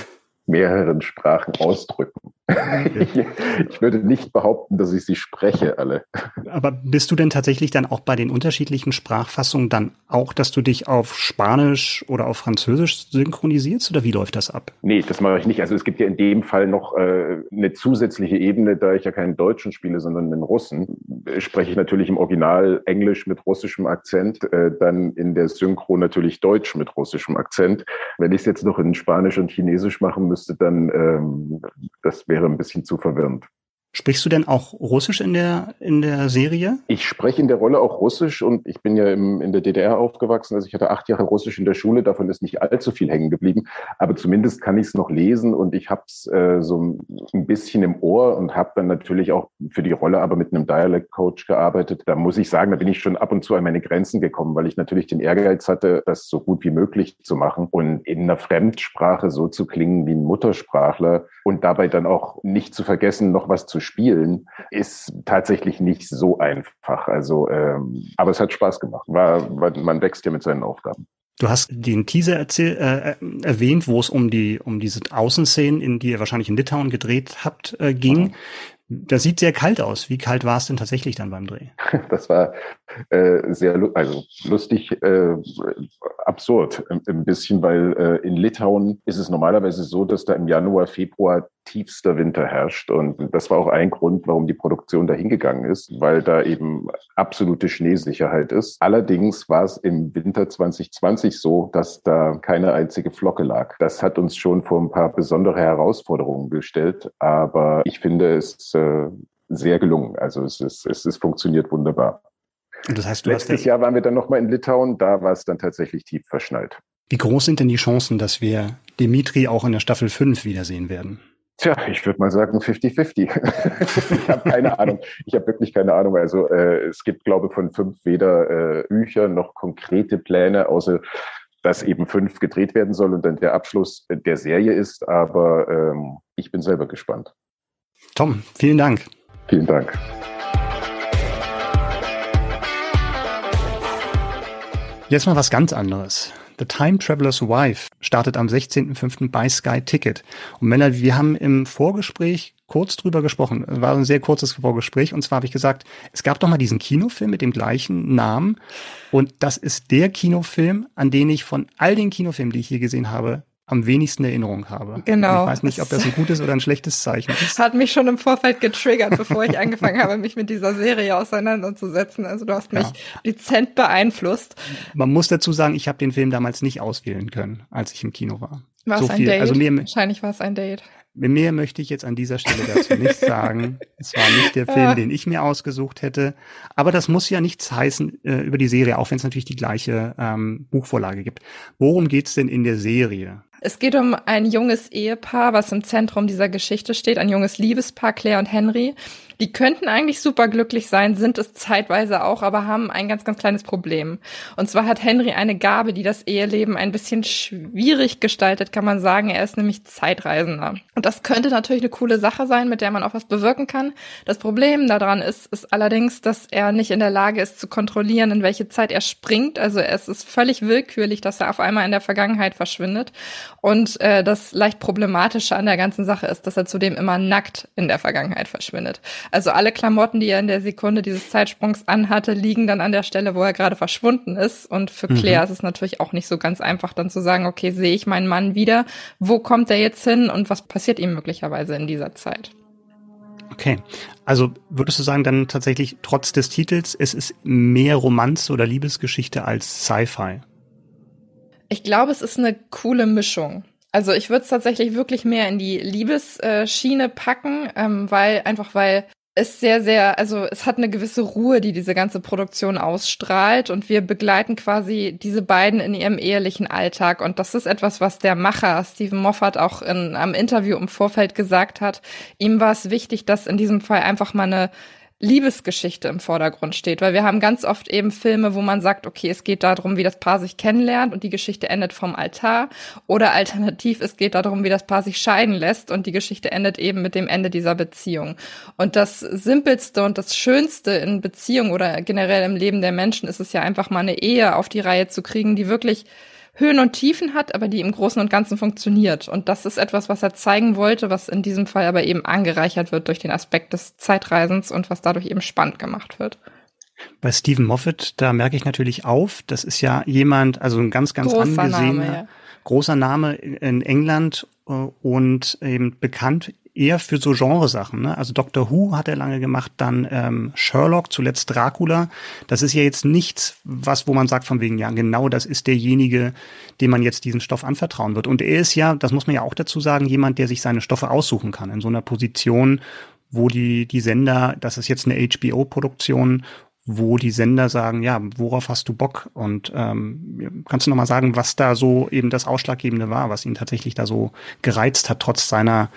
mehreren Sprachen ausdrücken. ich, ich würde nicht behaupten, dass ich sie spreche, alle. Aber bist du denn tatsächlich dann auch bei den unterschiedlichen Sprachfassungen dann auch, dass du dich auf Spanisch oder auf Französisch synchronisierst oder wie läuft das ab? Nee, das mache ich nicht. Also es gibt ja in dem Fall noch äh, eine zusätzliche Ebene, da ich ja keinen Deutschen spiele, sondern einen Russen, spreche ich natürlich im Original Englisch mit russischem Akzent, äh, dann in der Synchro natürlich Deutsch mit russischem Akzent. Wenn ich es jetzt noch in Spanisch und Chinesisch machen müsste, dann ähm, das wäre ein bisschen zu verwirrend. Sprichst du denn auch Russisch in der, in der Serie? Ich spreche in der Rolle auch Russisch und ich bin ja im, in der DDR aufgewachsen. Also ich hatte acht Jahre Russisch in der Schule, davon ist nicht allzu viel hängen geblieben. Aber zumindest kann ich es noch lesen und ich habe es äh, so ein bisschen im Ohr und habe dann natürlich auch für die Rolle aber mit einem Dialect-Coach gearbeitet. Da muss ich sagen, da bin ich schon ab und zu an meine Grenzen gekommen, weil ich natürlich den Ehrgeiz hatte, das so gut wie möglich zu machen und in einer Fremdsprache so zu klingen wie ein Muttersprachler und dabei dann auch nicht zu vergessen, noch was zu spielen, ist tatsächlich nicht so einfach. Also, ähm, aber es hat Spaß gemacht. War, man wächst ja mit seinen Aufgaben. Du hast den Teaser erzähl, äh, erwähnt, wo es um die um diese Außenszenen, in die ihr wahrscheinlich in Litauen gedreht habt, äh, ging. Mhm. Das sieht sehr kalt aus. Wie kalt war es denn tatsächlich dann beim Dreh? Das war äh, sehr also lustig, äh, absurd ein bisschen, weil äh, in Litauen ist es normalerweise so, dass da im Januar, Februar tiefster Winter herrscht. Und das war auch ein Grund, warum die Produktion da hingegangen ist, weil da eben absolute Schneesicherheit ist. Allerdings war es im Winter 2020 so, dass da keine einzige Flocke lag. Das hat uns schon vor ein paar besondere Herausforderungen gestellt. Aber ich finde es äh, sehr gelungen. Also es ist, es ist funktioniert wunderbar. Das heißt, du Letztes Jahr waren wir dann nochmal in Litauen, da war es dann tatsächlich tief verschneit. Wie groß sind denn die Chancen, dass wir Dimitri auch in der Staffel 5 wiedersehen werden? Tja, ich würde mal sagen 50-50. ich habe keine Ahnung. Ich habe wirklich keine Ahnung. Also äh, es gibt, glaube ich, von fünf weder äh, Bücher noch konkrete Pläne, außer dass eben fünf gedreht werden soll und dann der Abschluss der Serie ist. Aber ähm, ich bin selber gespannt. Tom, vielen Dank. Vielen Dank. Jetzt mal was ganz anderes. The Time Traveler's Wife startet am 16.05. bei Sky Ticket. Und Männer, wir haben im Vorgespräch kurz drüber gesprochen. Es war ein sehr kurzes Vorgespräch. Und zwar habe ich gesagt, es gab doch mal diesen Kinofilm mit dem gleichen Namen. Und das ist der Kinofilm, an den ich von all den Kinofilmen, die ich hier gesehen habe, am wenigsten Erinnerung habe. Genau. Und ich weiß nicht, ob das ein gutes oder ein schlechtes Zeichen ist. Hat mich schon im Vorfeld getriggert, bevor ich angefangen habe, mich mit dieser Serie auseinanderzusetzen. Also du hast mich ja. dezent beeinflusst. Man muss dazu sagen, ich habe den Film damals nicht auswählen können, als ich im Kino war. War so es ein viel. Date? Also mir, Wahrscheinlich war es ein Date. Mehr möchte ich jetzt an dieser Stelle dazu nicht sagen. Es war nicht der Film, den ich mir ausgesucht hätte. Aber das muss ja nichts heißen äh, über die Serie, auch wenn es natürlich die gleiche ähm, Buchvorlage gibt. Worum geht's denn in der Serie? Es geht um ein junges Ehepaar, was im Zentrum dieser Geschichte steht, ein junges Liebespaar, Claire und Henry. Die könnten eigentlich super glücklich sein, sind es zeitweise auch, aber haben ein ganz, ganz kleines Problem. Und zwar hat Henry eine Gabe, die das Eheleben ein bisschen schwierig gestaltet, kann man sagen. Er ist nämlich Zeitreisender. Und das könnte natürlich eine coole Sache sein, mit der man auch was bewirken kann. Das Problem daran ist, ist allerdings, dass er nicht in der Lage ist zu kontrollieren, in welche Zeit er springt. Also es ist völlig willkürlich, dass er auf einmal in der Vergangenheit verschwindet. Und äh, das leicht problematische an der ganzen Sache ist, dass er zudem immer nackt in der Vergangenheit verschwindet. Also alle Klamotten, die er in der Sekunde dieses Zeitsprungs anhatte, liegen dann an der Stelle, wo er gerade verschwunden ist. Und für mhm. Claire mhm. ist es natürlich auch nicht so ganz einfach, dann zu sagen, okay, sehe ich meinen Mann wieder? Wo kommt er jetzt hin und was passiert ihm möglicherweise in dieser Zeit? Okay, also würdest du sagen, dann tatsächlich trotz des Titels, es ist mehr Romanze oder Liebesgeschichte als Sci-Fi? Ich glaube, es ist eine coole Mischung. Also ich würde es tatsächlich wirklich mehr in die Liebesschiene packen, ähm, weil einfach weil ist sehr, sehr, also es hat eine gewisse Ruhe, die diese ganze Produktion ausstrahlt und wir begleiten quasi diese beiden in ihrem ehelichen Alltag und das ist etwas, was der Macher Stephen Moffat auch in, am Interview im Vorfeld gesagt hat. Ihm war es wichtig, dass in diesem Fall einfach mal eine Liebesgeschichte im Vordergrund steht, weil wir haben ganz oft eben Filme, wo man sagt, okay, es geht darum, wie das Paar sich kennenlernt und die Geschichte endet vom Altar oder alternativ, es geht darum, wie das Paar sich scheiden lässt und die Geschichte endet eben mit dem Ende dieser Beziehung. Und das simpelste und das schönste in Beziehung oder generell im Leben der Menschen ist es ja einfach mal eine Ehe auf die Reihe zu kriegen, die wirklich Höhen und Tiefen hat, aber die im Großen und Ganzen funktioniert. Und das ist etwas, was er zeigen wollte, was in diesem Fall aber eben angereichert wird durch den Aspekt des Zeitreisens und was dadurch eben spannend gemacht wird. Bei Stephen Moffat, da merke ich natürlich auf, das ist ja jemand, also ein ganz, ganz großer angesehener, Name, ja. großer Name in England äh, und eben bekannt eher für so Genresachen. Ne? Also Doctor Who hat er lange gemacht, dann ähm, Sherlock, zuletzt Dracula. Das ist ja jetzt nichts, was, wo man sagt von wegen, ja, genau das ist derjenige, dem man jetzt diesen Stoff anvertrauen wird. Und er ist ja, das muss man ja auch dazu sagen, jemand, der sich seine Stoffe aussuchen kann in so einer Position, wo die, die Sender, das ist jetzt eine HBO-Produktion, wo die Sender sagen, ja, worauf hast du Bock? Und ähm, kannst du noch mal sagen, was da so eben das Ausschlaggebende war, was ihn tatsächlich da so gereizt hat, trotz seiner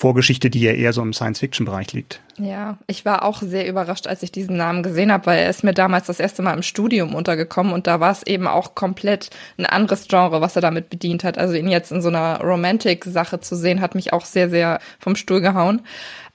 Vorgeschichte, die ja eher so im Science-Fiction-Bereich liegt. Ja, ich war auch sehr überrascht, als ich diesen Namen gesehen habe, weil er ist mir damals das erste Mal im Studium untergekommen und da war es eben auch komplett ein anderes Genre, was er damit bedient hat. Also ihn jetzt in so einer Romantic-Sache zu sehen, hat mich auch sehr, sehr vom Stuhl gehauen.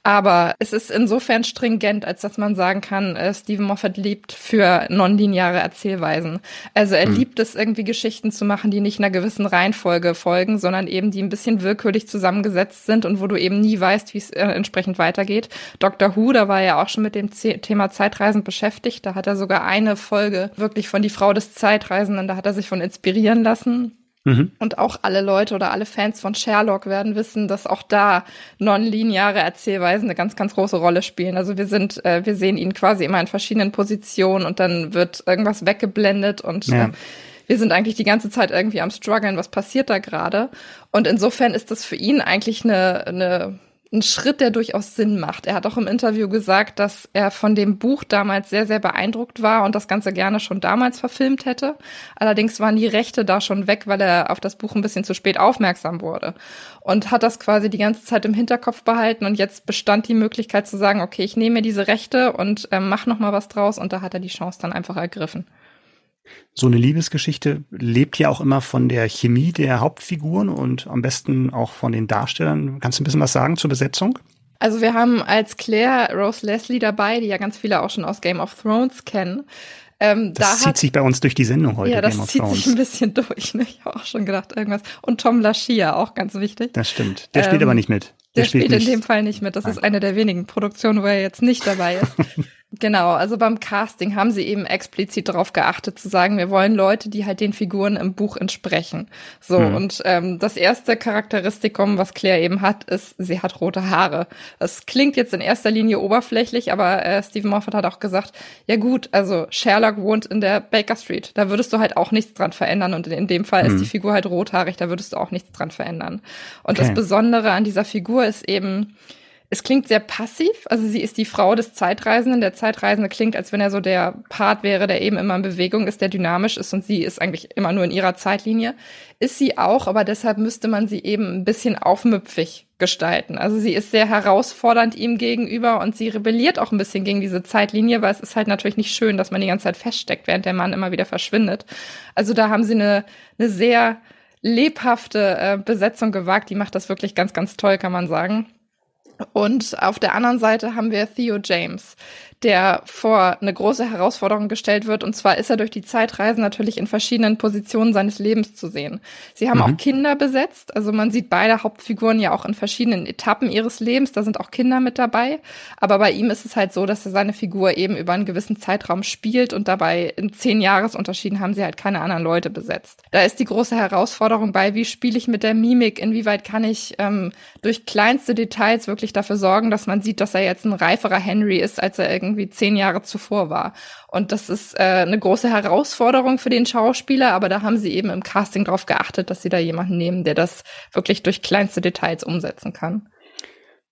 Aber es ist insofern stringent, als dass man sagen kann, äh, Stephen Moffat liebt für nonlineare Erzählweisen. Also er mhm. liebt es, irgendwie Geschichten zu machen, die nicht einer gewissen Reihenfolge folgen, sondern eben die ein bisschen willkürlich zusammengesetzt sind und wo du eben nie weißt, wie es äh, entsprechend weitergeht. Dr. Who, da war er ja auch schon mit dem Z Thema Zeitreisen beschäftigt. Da hat er sogar eine Folge wirklich von die Frau des Zeitreisenden, da hat er sich von inspirieren lassen. Mhm. Und auch alle Leute oder alle Fans von Sherlock werden wissen, dass auch da nonlineare Erzählweisen eine ganz, ganz große Rolle spielen. Also wir sind, äh, wir sehen ihn quasi immer in verschiedenen Positionen und dann wird irgendwas weggeblendet und ja. äh, wir sind eigentlich die ganze Zeit irgendwie am struggeln, was passiert da gerade? Und insofern ist das für ihn eigentlich eine, eine ein Schritt, der durchaus Sinn macht. Er hat auch im Interview gesagt, dass er von dem Buch damals sehr, sehr beeindruckt war und das Ganze gerne schon damals verfilmt hätte. Allerdings waren die Rechte da schon weg, weil er auf das Buch ein bisschen zu spät aufmerksam wurde und hat das quasi die ganze Zeit im Hinterkopf behalten und jetzt bestand die Möglichkeit zu sagen, okay, ich nehme mir diese Rechte und äh, mach noch mal was draus und da hat er die Chance dann einfach ergriffen. So eine Liebesgeschichte lebt ja auch immer von der Chemie der Hauptfiguren und am besten auch von den Darstellern. Kannst du ein bisschen was sagen zur Besetzung? Also wir haben als Claire Rose Leslie dabei, die ja ganz viele auch schon aus Game of Thrones kennen. Ähm, das da zieht hat, sich bei uns durch die Sendung heute. Ja, das zieht Thrones. sich ein bisschen durch. Ne? Ich habe auch schon gedacht, irgendwas. Und Tom Lashia, auch ganz wichtig. Das stimmt. Der ähm, spielt aber nicht mit. Der, der spielt, spielt in dem Fall nicht mit. Das Nein. ist eine der wenigen Produktionen, wo er jetzt nicht dabei ist. Genau, also beim Casting haben sie eben explizit darauf geachtet zu sagen, wir wollen Leute, die halt den Figuren im Buch entsprechen. So, mhm. und ähm, das erste Charakteristikum, was Claire eben hat, ist, sie hat rote Haare. Das klingt jetzt in erster Linie oberflächlich, aber äh, Stephen Moffat hat auch gesagt, ja gut, also Sherlock wohnt in der Baker Street, da würdest du halt auch nichts dran verändern und in dem Fall mhm. ist die Figur halt rothaarig, da würdest du auch nichts dran verändern. Und okay. das Besondere an dieser Figur ist eben, es klingt sehr passiv. Also sie ist die Frau des Zeitreisenden. Der Zeitreisende klingt, als wenn er so der Part wäre, der eben immer in Bewegung ist, der dynamisch ist und sie ist eigentlich immer nur in ihrer Zeitlinie. Ist sie auch, aber deshalb müsste man sie eben ein bisschen aufmüpfig gestalten. Also sie ist sehr herausfordernd ihm gegenüber und sie rebelliert auch ein bisschen gegen diese Zeitlinie, weil es ist halt natürlich nicht schön, dass man die ganze Zeit feststeckt, während der Mann immer wieder verschwindet. Also da haben sie eine, eine sehr lebhafte äh, Besetzung gewagt. Die macht das wirklich ganz, ganz toll, kann man sagen. Und auf der anderen Seite haben wir Theo James, der vor eine große Herausforderung gestellt wird. Und zwar ist er durch die Zeitreisen natürlich in verschiedenen Positionen seines Lebens zu sehen. Sie haben mhm. auch Kinder besetzt. Also man sieht beide Hauptfiguren ja auch in verschiedenen Etappen ihres Lebens. Da sind auch Kinder mit dabei. Aber bei ihm ist es halt so, dass er seine Figur eben über einen gewissen Zeitraum spielt und dabei in zehn Jahresunterschieden haben sie halt keine anderen Leute besetzt. Da ist die große Herausforderung bei, wie spiele ich mit der Mimik? Inwieweit kann ich ähm, durch kleinste Details wirklich dafür sorgen, dass man sieht, dass er jetzt ein reiferer Henry ist, als er irgendwie zehn Jahre zuvor war. Und das ist äh, eine große Herausforderung für den Schauspieler, aber da haben sie eben im Casting darauf geachtet, dass sie da jemanden nehmen, der das wirklich durch kleinste Details umsetzen kann.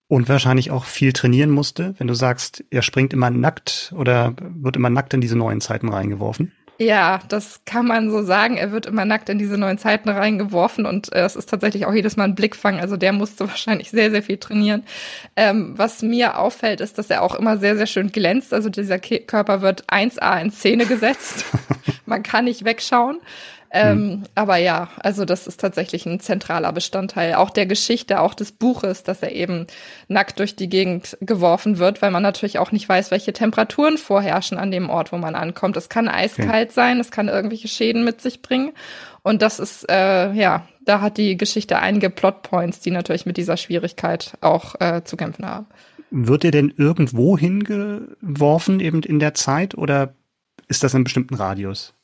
Und wahrscheinlich auch viel trainieren musste, wenn du sagst, er springt immer nackt oder wird immer nackt in diese neuen Zeiten reingeworfen. Ja, das kann man so sagen. Er wird immer nackt in diese neuen Zeiten reingeworfen und äh, es ist tatsächlich auch jedes Mal ein Blickfang. Also der musste wahrscheinlich sehr, sehr viel trainieren. Ähm, was mir auffällt, ist, dass er auch immer sehr, sehr schön glänzt. Also dieser Körper wird 1A in Szene gesetzt. man kann nicht wegschauen. Ähm, hm. Aber ja, also das ist tatsächlich ein zentraler Bestandteil auch der Geschichte, auch des Buches, dass er eben nackt durch die Gegend geworfen wird, weil man natürlich auch nicht weiß, welche Temperaturen vorherrschen an dem Ort, wo man ankommt. Es kann eiskalt okay. sein, es kann irgendwelche Schäden mit sich bringen. Und das ist, äh, ja, da hat die Geschichte einige Plotpoints, die natürlich mit dieser Schwierigkeit auch äh, zu kämpfen haben. Wird er denn irgendwo hingeworfen, eben in der Zeit, oder ist das in einem bestimmten Radius?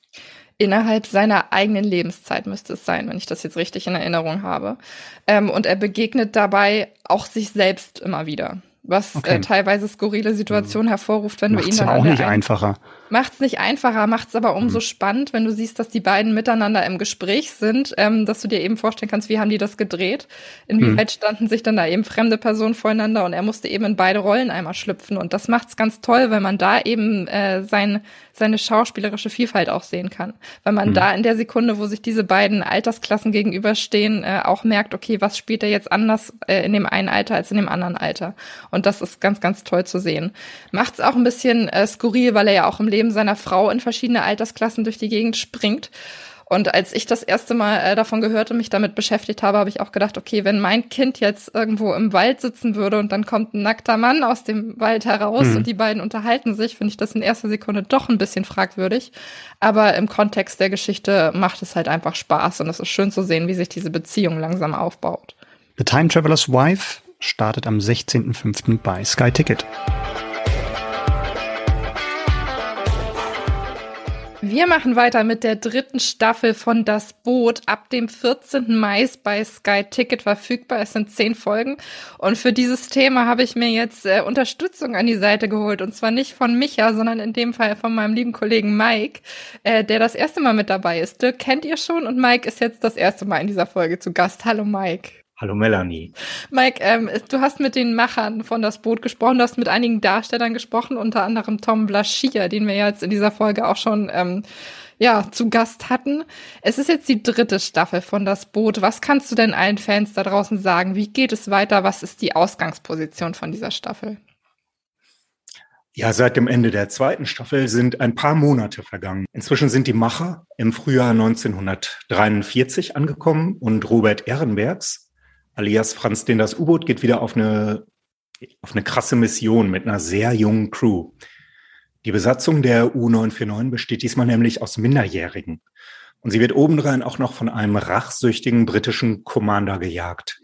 Innerhalb seiner eigenen Lebenszeit müsste es sein, wenn ich das jetzt richtig in Erinnerung habe. Ähm, und er begegnet dabei auch sich selbst immer wieder was okay. äh, teilweise skurrile Situationen hm. hervorruft, wenn Macht's du ihn dann auch nicht einfacher. Macht's nicht einfacher, macht's aber umso mhm. spannend, wenn du siehst, dass die beiden miteinander im Gespräch sind, ähm, dass du dir eben vorstellen kannst, wie haben die das gedreht? Inwieweit mhm. standen sich dann da eben fremde Personen voreinander und er musste eben in beide Rollen einmal schlüpfen und das macht's ganz toll, weil man da eben äh, sein, seine schauspielerische Vielfalt auch sehen kann, weil man mhm. da in der Sekunde, wo sich diese beiden Altersklassen gegenüberstehen, äh, auch merkt, okay, was spielt er jetzt anders äh, in dem einen Alter als in dem anderen Alter? Und das ist ganz, ganz toll zu sehen. Macht's auch ein bisschen äh, skurril, weil er ja auch im Leben seiner Frau in verschiedene Altersklassen durch die Gegend springt. Und als ich das erste Mal äh, davon gehört und mich damit beschäftigt habe, habe ich auch gedacht, okay, wenn mein Kind jetzt irgendwo im Wald sitzen würde und dann kommt ein nackter Mann aus dem Wald heraus mhm. und die beiden unterhalten sich, finde ich das in erster Sekunde doch ein bisschen fragwürdig. Aber im Kontext der Geschichte macht es halt einfach Spaß und es ist schön zu sehen, wie sich diese Beziehung langsam aufbaut. The Time Traveler's Wife startet am 16.05. bei Sky Ticket. Wir machen weiter mit der dritten Staffel von Das Boot. Ab dem 14. Mai bei Sky Ticket verfügbar. Es sind zehn Folgen. Und für dieses Thema habe ich mir jetzt äh, Unterstützung an die Seite geholt. Und zwar nicht von Micha, sondern in dem Fall von meinem lieben Kollegen Mike, äh, der das erste Mal mit dabei ist. Dirk kennt ihr schon und Mike ist jetzt das erste Mal in dieser Folge zu Gast. Hallo Mike. Hallo Melanie. Mike, ähm, du hast mit den Machern von das Boot gesprochen, du hast mit einigen Darstellern gesprochen, unter anderem Tom Blaschier, den wir jetzt in dieser Folge auch schon ähm, ja zu Gast hatten. Es ist jetzt die dritte Staffel von das Boot. Was kannst du denn allen Fans da draußen sagen? Wie geht es weiter? Was ist die Ausgangsposition von dieser Staffel? Ja, seit dem Ende der zweiten Staffel sind ein paar Monate vergangen. Inzwischen sind die Macher im Frühjahr 1943 angekommen und Robert Ehrenbergs, alias Franz denn das U-Boot geht wieder auf eine, auf eine krasse Mission mit einer sehr jungen Crew. Die Besatzung der U-949 besteht diesmal nämlich aus Minderjährigen. Und sie wird obendrein auch noch von einem rachsüchtigen britischen Commander gejagt.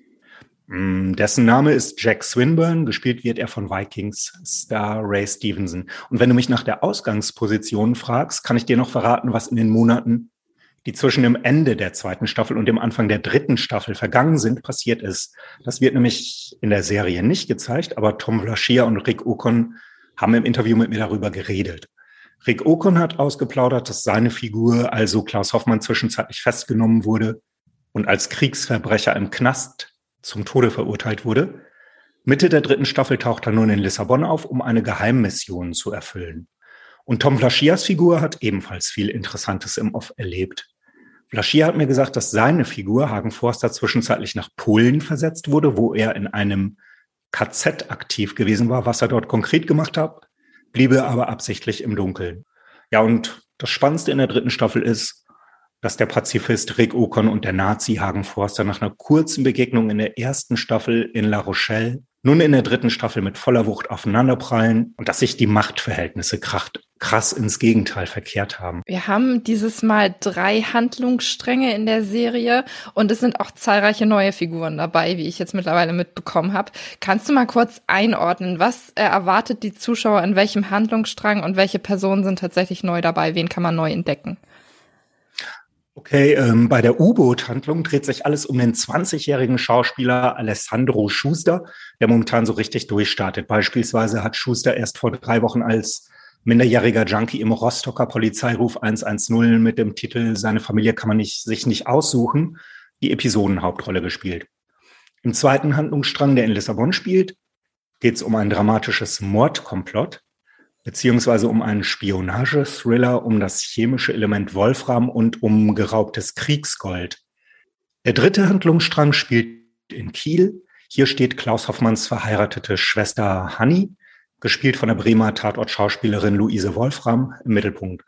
Mm, dessen Name ist Jack Swinburne, gespielt wird er von Vikings Star Ray Stevenson. Und wenn du mich nach der Ausgangsposition fragst, kann ich dir noch verraten, was in den Monaten, die zwischen dem Ende der zweiten Staffel und dem Anfang der dritten Staffel vergangen sind, passiert ist. Das wird nämlich in der Serie nicht gezeigt, aber Tom Vlaschia und Rick Ocon haben im Interview mit mir darüber geredet. Rick Ocon hat ausgeplaudert, dass seine Figur, also Klaus Hoffmann, zwischenzeitlich festgenommen wurde und als Kriegsverbrecher im Knast zum Tode verurteilt wurde. Mitte der dritten Staffel taucht er nun in Lissabon auf, um eine Geheimmission zu erfüllen. Und Tom Flaschias Figur hat ebenfalls viel Interessantes im Off erlebt. Flaschia hat mir gesagt, dass seine Figur Hagen Forster zwischenzeitlich nach Polen versetzt wurde, wo er in einem KZ aktiv gewesen war. Was er dort konkret gemacht hat, bliebe aber absichtlich im Dunkeln. Ja, und das Spannendste in der dritten Staffel ist, dass der Pazifist Rick Ocon und der Nazi Hagen Forster nach einer kurzen Begegnung in der ersten Staffel in La Rochelle nun in der dritten Staffel mit voller Wucht aufeinanderprallen und dass sich die Machtverhältnisse krass ins Gegenteil verkehrt haben. Wir haben dieses Mal drei Handlungsstränge in der Serie und es sind auch zahlreiche neue Figuren dabei, wie ich jetzt mittlerweile mitbekommen habe. Kannst du mal kurz einordnen, was erwartet die Zuschauer in welchem Handlungsstrang und welche Personen sind tatsächlich neu dabei? Wen kann man neu entdecken? Okay, ähm, bei der U-Boot-Handlung dreht sich alles um den 20-jährigen Schauspieler Alessandro Schuster, der momentan so richtig durchstartet. Beispielsweise hat Schuster erst vor drei Wochen als minderjähriger Junkie im Rostocker Polizeiruf 110 mit dem Titel Seine Familie kann man nicht, sich nicht aussuchen, die Episodenhauptrolle gespielt. Im zweiten Handlungsstrang, der in Lissabon spielt, geht es um ein dramatisches Mordkomplott beziehungsweise um einen Spionage-Thriller um das chemische Element Wolfram und um geraubtes Kriegsgold. Der dritte Handlungsstrang spielt in Kiel. Hier steht Klaus Hoffmanns verheiratete Schwester Hanni, gespielt von der Bremer Tatort-Schauspielerin Luise Wolfram, im Mittelpunkt.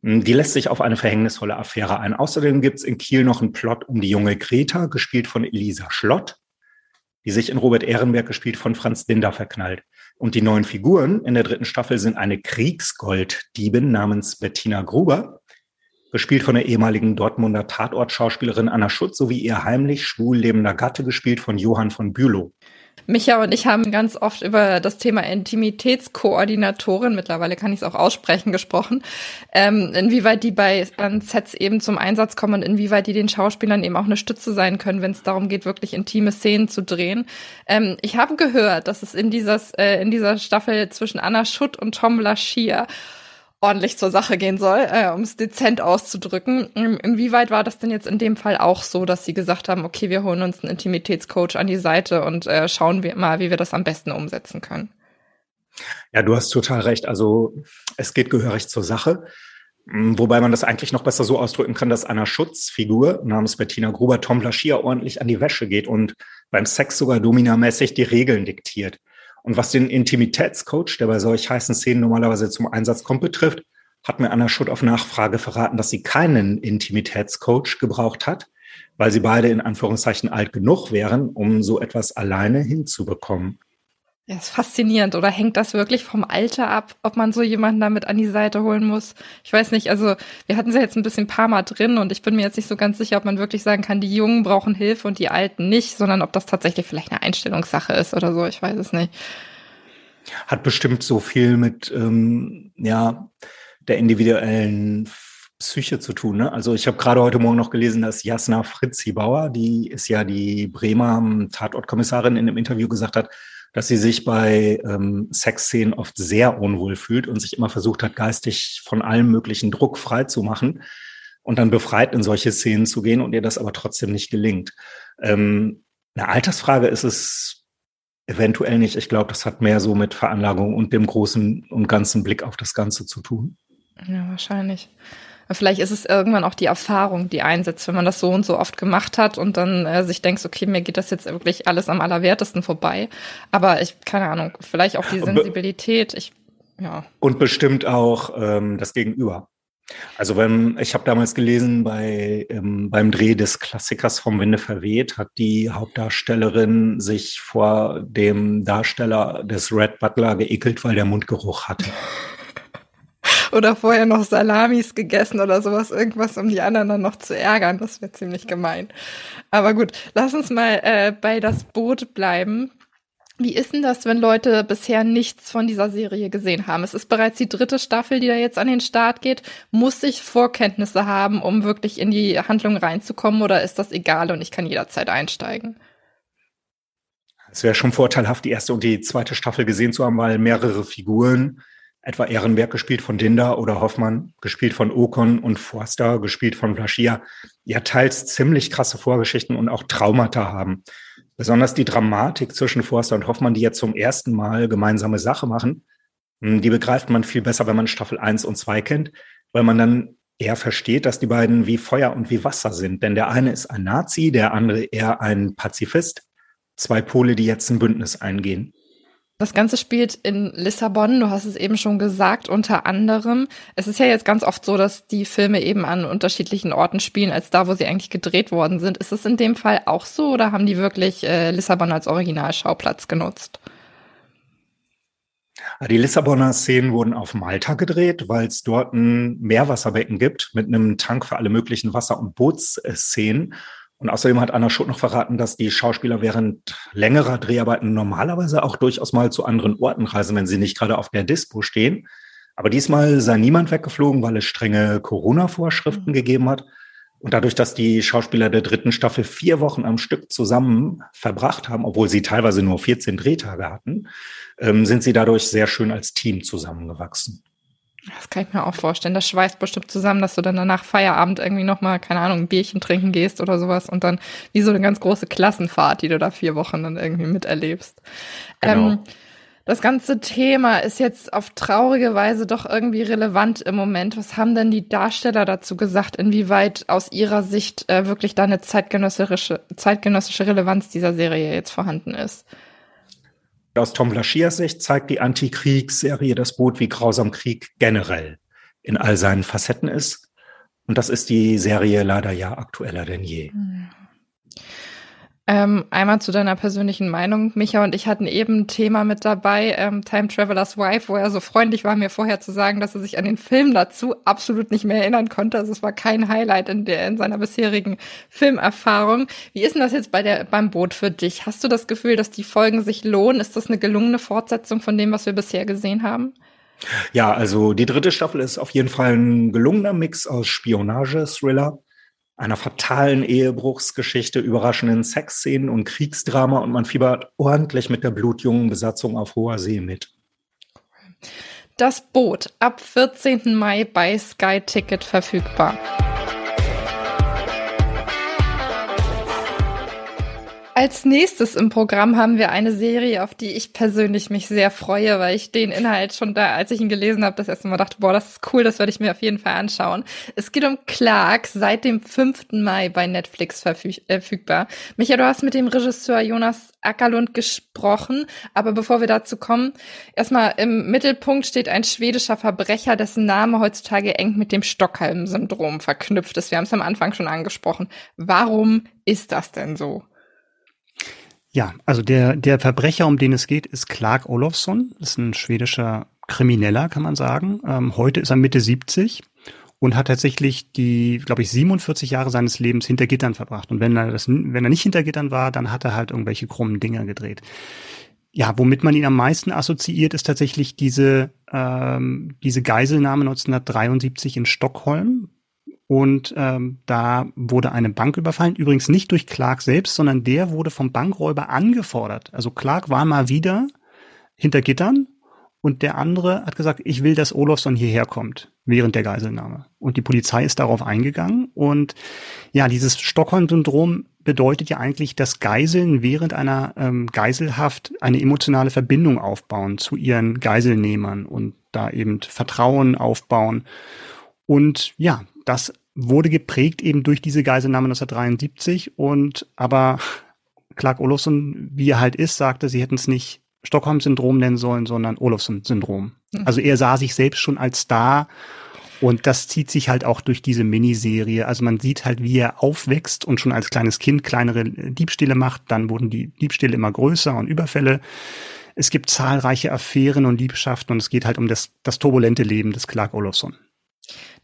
Die lässt sich auf eine verhängnisvolle Affäre ein. Außerdem gibt es in Kiel noch einen Plot um die junge Greta, gespielt von Elisa Schlott, die sich in Robert Ehrenberg, gespielt von Franz Dinder, verknallt. Und die neuen Figuren in der dritten Staffel sind eine Kriegsgolddiebin namens Bettina Gruber, gespielt von der ehemaligen Dortmunder Tatortschauspielerin Anna Schutz, sowie ihr heimlich schwul lebender Gatte, gespielt von Johann von Bülow. Micha und ich haben ganz oft über das Thema Intimitätskoordinatorin, mittlerweile kann ich es auch aussprechen, gesprochen, ähm, inwieweit die bei Sets eben zum Einsatz kommen und inwieweit die den Schauspielern eben auch eine Stütze sein können, wenn es darum geht, wirklich intime Szenen zu drehen. Ähm, ich habe gehört, dass es in dieser, äh, in dieser Staffel zwischen Anna Schutt und Tom Lashia ordentlich zur Sache gehen soll, äh, um es dezent auszudrücken. Inwieweit war das denn jetzt in dem Fall auch so, dass Sie gesagt haben, okay, wir holen uns einen Intimitätscoach an die Seite und äh, schauen wir mal, wie wir das am besten umsetzen können? Ja, du hast total recht. Also es geht gehörig zur Sache. Hm, wobei man das eigentlich noch besser so ausdrücken kann, dass einer Schutzfigur namens Bettina Gruber Tom Blaschier ordentlich an die Wäsche geht und beim Sex sogar dominamäßig die Regeln diktiert. Und was den Intimitätscoach, der bei solch heißen Szenen normalerweise zum Einsatz kommt, betrifft, hat mir Anna Schutt auf Nachfrage verraten, dass sie keinen Intimitätscoach gebraucht hat, weil sie beide in Anführungszeichen alt genug wären, um so etwas alleine hinzubekommen. Ja, ist faszinierend. Oder hängt das wirklich vom Alter ab, ob man so jemanden damit an die Seite holen muss? Ich weiß nicht. Also wir hatten sie jetzt ein bisschen paar Mal drin und ich bin mir jetzt nicht so ganz sicher, ob man wirklich sagen kann, die Jungen brauchen Hilfe und die Alten nicht, sondern ob das tatsächlich vielleicht eine Einstellungssache ist oder so. Ich weiß es nicht. Hat bestimmt so viel mit ähm, ja der individuellen Psyche zu tun. Ne? Also ich habe gerade heute Morgen noch gelesen, dass Jasna Fritzi Bauer, die ist ja die Bremer Tatortkommissarin, in einem Interview gesagt hat, dass sie sich bei ähm, Sexszenen oft sehr unwohl fühlt und sich immer versucht hat, geistig von allem möglichen Druck frei zu machen und dann befreit in solche Szenen zu gehen und ihr das aber trotzdem nicht gelingt. Ähm, eine Altersfrage ist es eventuell nicht. Ich glaube, das hat mehr so mit Veranlagung und dem großen und ganzen Blick auf das Ganze zu tun. Ja, wahrscheinlich. Vielleicht ist es irgendwann auch die Erfahrung, die einsetzt, wenn man das so und so oft gemacht hat und dann äh, sich denkt, okay, mir geht das jetzt wirklich alles am allerwertesten vorbei. Aber ich, keine Ahnung, vielleicht auch die Sensibilität. Ich, ja. Und bestimmt auch ähm, das Gegenüber. Also wenn, ich habe damals gelesen, bei, ähm, beim Dreh des Klassikers vom Winde verweht, hat die Hauptdarstellerin sich vor dem Darsteller des Red Butler geekelt, weil der Mundgeruch hatte. Oder vorher noch Salamis gegessen oder sowas, irgendwas, um die anderen dann noch zu ärgern. Das wäre ziemlich gemein. Aber gut, lass uns mal äh, bei das Boot bleiben. Wie ist denn das, wenn Leute bisher nichts von dieser Serie gesehen haben? Es ist bereits die dritte Staffel, die da jetzt an den Start geht. Muss ich Vorkenntnisse haben, um wirklich in die Handlung reinzukommen oder ist das egal und ich kann jederzeit einsteigen? Es wäre schon vorteilhaft, die erste und die zweite Staffel gesehen zu haben, weil mehrere Figuren, etwa Ehrenberg gespielt von Dinda oder Hoffmann gespielt von Okon und Forster gespielt von Blaschia, ja teils ziemlich krasse Vorgeschichten und auch Traumata haben. Besonders die Dramatik zwischen Forster und Hoffmann, die jetzt zum ersten Mal gemeinsame Sache machen, hm, die begreift man viel besser, wenn man Staffel 1 und 2 kennt, weil man dann eher versteht, dass die beiden wie Feuer und wie Wasser sind. Denn der eine ist ein Nazi, der andere eher ein Pazifist. Zwei Pole, die jetzt ein Bündnis eingehen. Das Ganze spielt in Lissabon, du hast es eben schon gesagt, unter anderem. Es ist ja jetzt ganz oft so, dass die Filme eben an unterschiedlichen Orten spielen, als da, wo sie eigentlich gedreht worden sind. Ist es in dem Fall auch so oder haben die wirklich äh, Lissabon als Originalschauplatz genutzt? Die Lissabonner Szenen wurden auf Malta gedreht, weil es dort ein Meerwasserbecken gibt mit einem Tank für alle möglichen Wasser- und Bootsszenen. Und außerdem hat Anna Schutt noch verraten, dass die Schauspieler während längerer Dreharbeiten normalerweise auch durchaus mal zu anderen Orten reisen, wenn sie nicht gerade auf der Dispo stehen. Aber diesmal sei niemand weggeflogen, weil es strenge Corona-Vorschriften mhm. gegeben hat. Und dadurch, dass die Schauspieler der dritten Staffel vier Wochen am Stück zusammen verbracht haben, obwohl sie teilweise nur 14 Drehtage hatten, ähm, sind sie dadurch sehr schön als Team zusammengewachsen. Das kann ich mir auch vorstellen. Das schweißt bestimmt zusammen, dass du dann danach Feierabend irgendwie nochmal, keine Ahnung, ein Bierchen trinken gehst oder sowas und dann wie so eine ganz große Klassenfahrt, die du da vier Wochen dann irgendwie miterlebst. Genau. Ähm, das ganze Thema ist jetzt auf traurige Weise doch irgendwie relevant im Moment. Was haben denn die Darsteller dazu gesagt, inwieweit aus ihrer Sicht äh, wirklich da eine zeitgenössische, zeitgenössische Relevanz dieser Serie jetzt vorhanden ist? Aus Tom Blaschiers Sicht zeigt die Antikriegsserie das Boot, wie grausam Krieg generell in all seinen Facetten ist. Und das ist die Serie leider ja aktueller denn je. Mhm. Ähm, einmal zu deiner persönlichen Meinung. Micha und ich hatten eben ein Thema mit dabei, ähm, Time Traveler's Wife, wo er so freundlich war, mir vorher zu sagen, dass er sich an den Film dazu absolut nicht mehr erinnern konnte. Also es war kein Highlight in, der, in seiner bisherigen Filmerfahrung. Wie ist denn das jetzt bei der, beim Boot für dich? Hast du das Gefühl, dass die Folgen sich lohnen? Ist das eine gelungene Fortsetzung von dem, was wir bisher gesehen haben? Ja, also die dritte Staffel ist auf jeden Fall ein gelungener Mix aus Spionage, Thriller, einer fatalen Ehebruchsgeschichte, überraschenden Sexszenen und Kriegsdrama und man fiebert ordentlich mit der blutjungen Besatzung auf hoher See mit. Das Boot ab 14. Mai bei Sky Ticket verfügbar. Als nächstes im Programm haben wir eine Serie, auf die ich persönlich mich sehr freue, weil ich den Inhalt schon da, als ich ihn gelesen habe, das erste Mal dachte, boah, das ist cool, das werde ich mir auf jeden Fall anschauen. Es geht um Clark, seit dem 5. Mai bei Netflix verfügbar. Äh, Micha, du hast mit dem Regisseur Jonas Ackerlund gesprochen, aber bevor wir dazu kommen, erstmal im Mittelpunkt steht ein schwedischer Verbrecher, dessen Name heutzutage eng mit dem Stockholm-Syndrom verknüpft ist. Wir haben es am Anfang schon angesprochen. Warum ist das denn so? Ja, also der, der Verbrecher, um den es geht, ist Clark Olofsson. Das ist ein schwedischer Krimineller, kann man sagen. Ähm, heute ist er Mitte 70 und hat tatsächlich die, glaube ich, 47 Jahre seines Lebens hinter Gittern verbracht. Und wenn er das, wenn er nicht hinter Gittern war, dann hat er halt irgendwelche krummen Dinger gedreht. Ja, womit man ihn am meisten assoziiert, ist tatsächlich diese, ähm, diese Geiselnahme 1973 in Stockholm, und ähm, da wurde eine Bank überfallen, übrigens nicht durch Clark selbst, sondern der wurde vom Bankräuber angefordert. Also Clark war mal wieder hinter Gittern und der andere hat gesagt, ich will, dass Olofsson hierher kommt während der Geiselnahme. Und die Polizei ist darauf eingegangen. Und ja, dieses Stockholm-Syndrom bedeutet ja eigentlich, dass Geiseln während einer ähm, Geiselhaft eine emotionale Verbindung aufbauen zu ihren Geiselnehmern und da eben Vertrauen aufbauen. Und ja, das wurde geprägt eben durch diese Geiselnahme 1973 und aber Clark Olofsson, wie er halt ist, sagte, sie hätten es nicht Stockholm-Syndrom nennen sollen, sondern Olofsson-Syndrom. Mhm. Also er sah sich selbst schon als Star und das zieht sich halt auch durch diese Miniserie. Also man sieht halt, wie er aufwächst und schon als kleines Kind kleinere Diebstähle macht. Dann wurden die Diebstähle immer größer und Überfälle es gibt zahlreiche Affären und Liebschaften und es geht halt um das, das turbulente Leben des Clark Olofsson.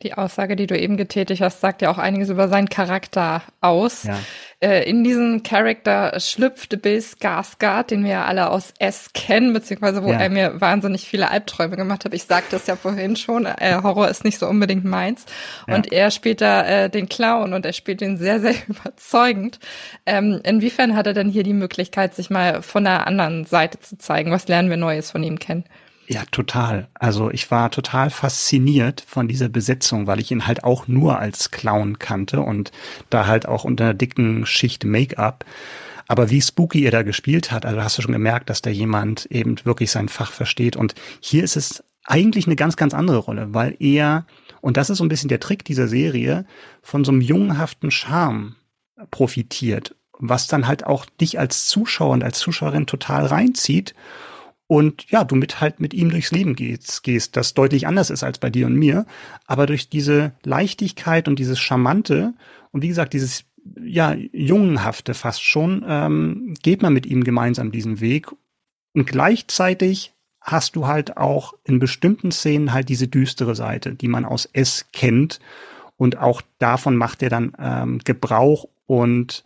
Die Aussage, die du eben getätigt hast, sagt ja auch einiges über seinen Charakter aus. Ja. Äh, in diesen Charakter schlüpfte Bill Skarsgård, den wir ja alle aus S kennen, beziehungsweise wo ja. er mir wahnsinnig viele Albträume gemacht hat. Ich sagte es ja vorhin schon, äh, Horror ist nicht so unbedingt meins. Ja. Und er spielt da äh, den Clown und er spielt den sehr, sehr überzeugend. Ähm, inwiefern hat er denn hier die Möglichkeit, sich mal von der anderen Seite zu zeigen? Was lernen wir Neues von ihm kennen? Ja, total. Also ich war total fasziniert von dieser Besetzung, weil ich ihn halt auch nur als Clown kannte und da halt auch unter einer dicken Schicht Make-up. Aber wie spooky er da gespielt hat, also hast du schon gemerkt, dass da jemand eben wirklich sein Fach versteht. Und hier ist es eigentlich eine ganz, ganz andere Rolle, weil er, und das ist so ein bisschen der Trick dieser Serie, von so einem jungenhaften Charme profitiert, was dann halt auch dich als Zuschauer und als Zuschauerin total reinzieht und ja, du mit halt mit ihm durchs Leben gehst, gehst, das deutlich anders ist als bei dir und mir, aber durch diese Leichtigkeit und dieses Charmante und wie gesagt, dieses ja, Jungenhafte fast schon, ähm, geht man mit ihm gemeinsam diesen Weg. Und gleichzeitig hast du halt auch in bestimmten Szenen halt diese düstere Seite, die man aus S kennt. Und auch davon macht er dann ähm, Gebrauch und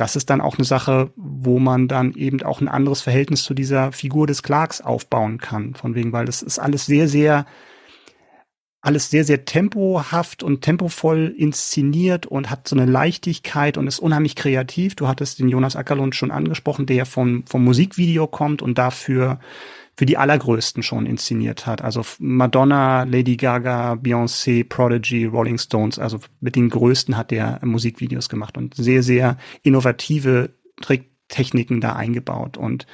das ist dann auch eine Sache, wo man dann eben auch ein anderes Verhältnis zu dieser Figur des Clarks aufbauen kann. Von wegen, weil das ist alles sehr, sehr, alles sehr, sehr tempohaft und tempovoll inszeniert und hat so eine Leichtigkeit und ist unheimlich kreativ. Du hattest den Jonas Ackerlund schon angesprochen, der vom, vom Musikvideo kommt und dafür für die allergrößten schon inszeniert hat. Also Madonna, Lady Gaga, Beyoncé, Prodigy, Rolling Stones, also mit den größten hat der Musikvideos gemacht und sehr, sehr innovative Tricktechniken da eingebaut. Und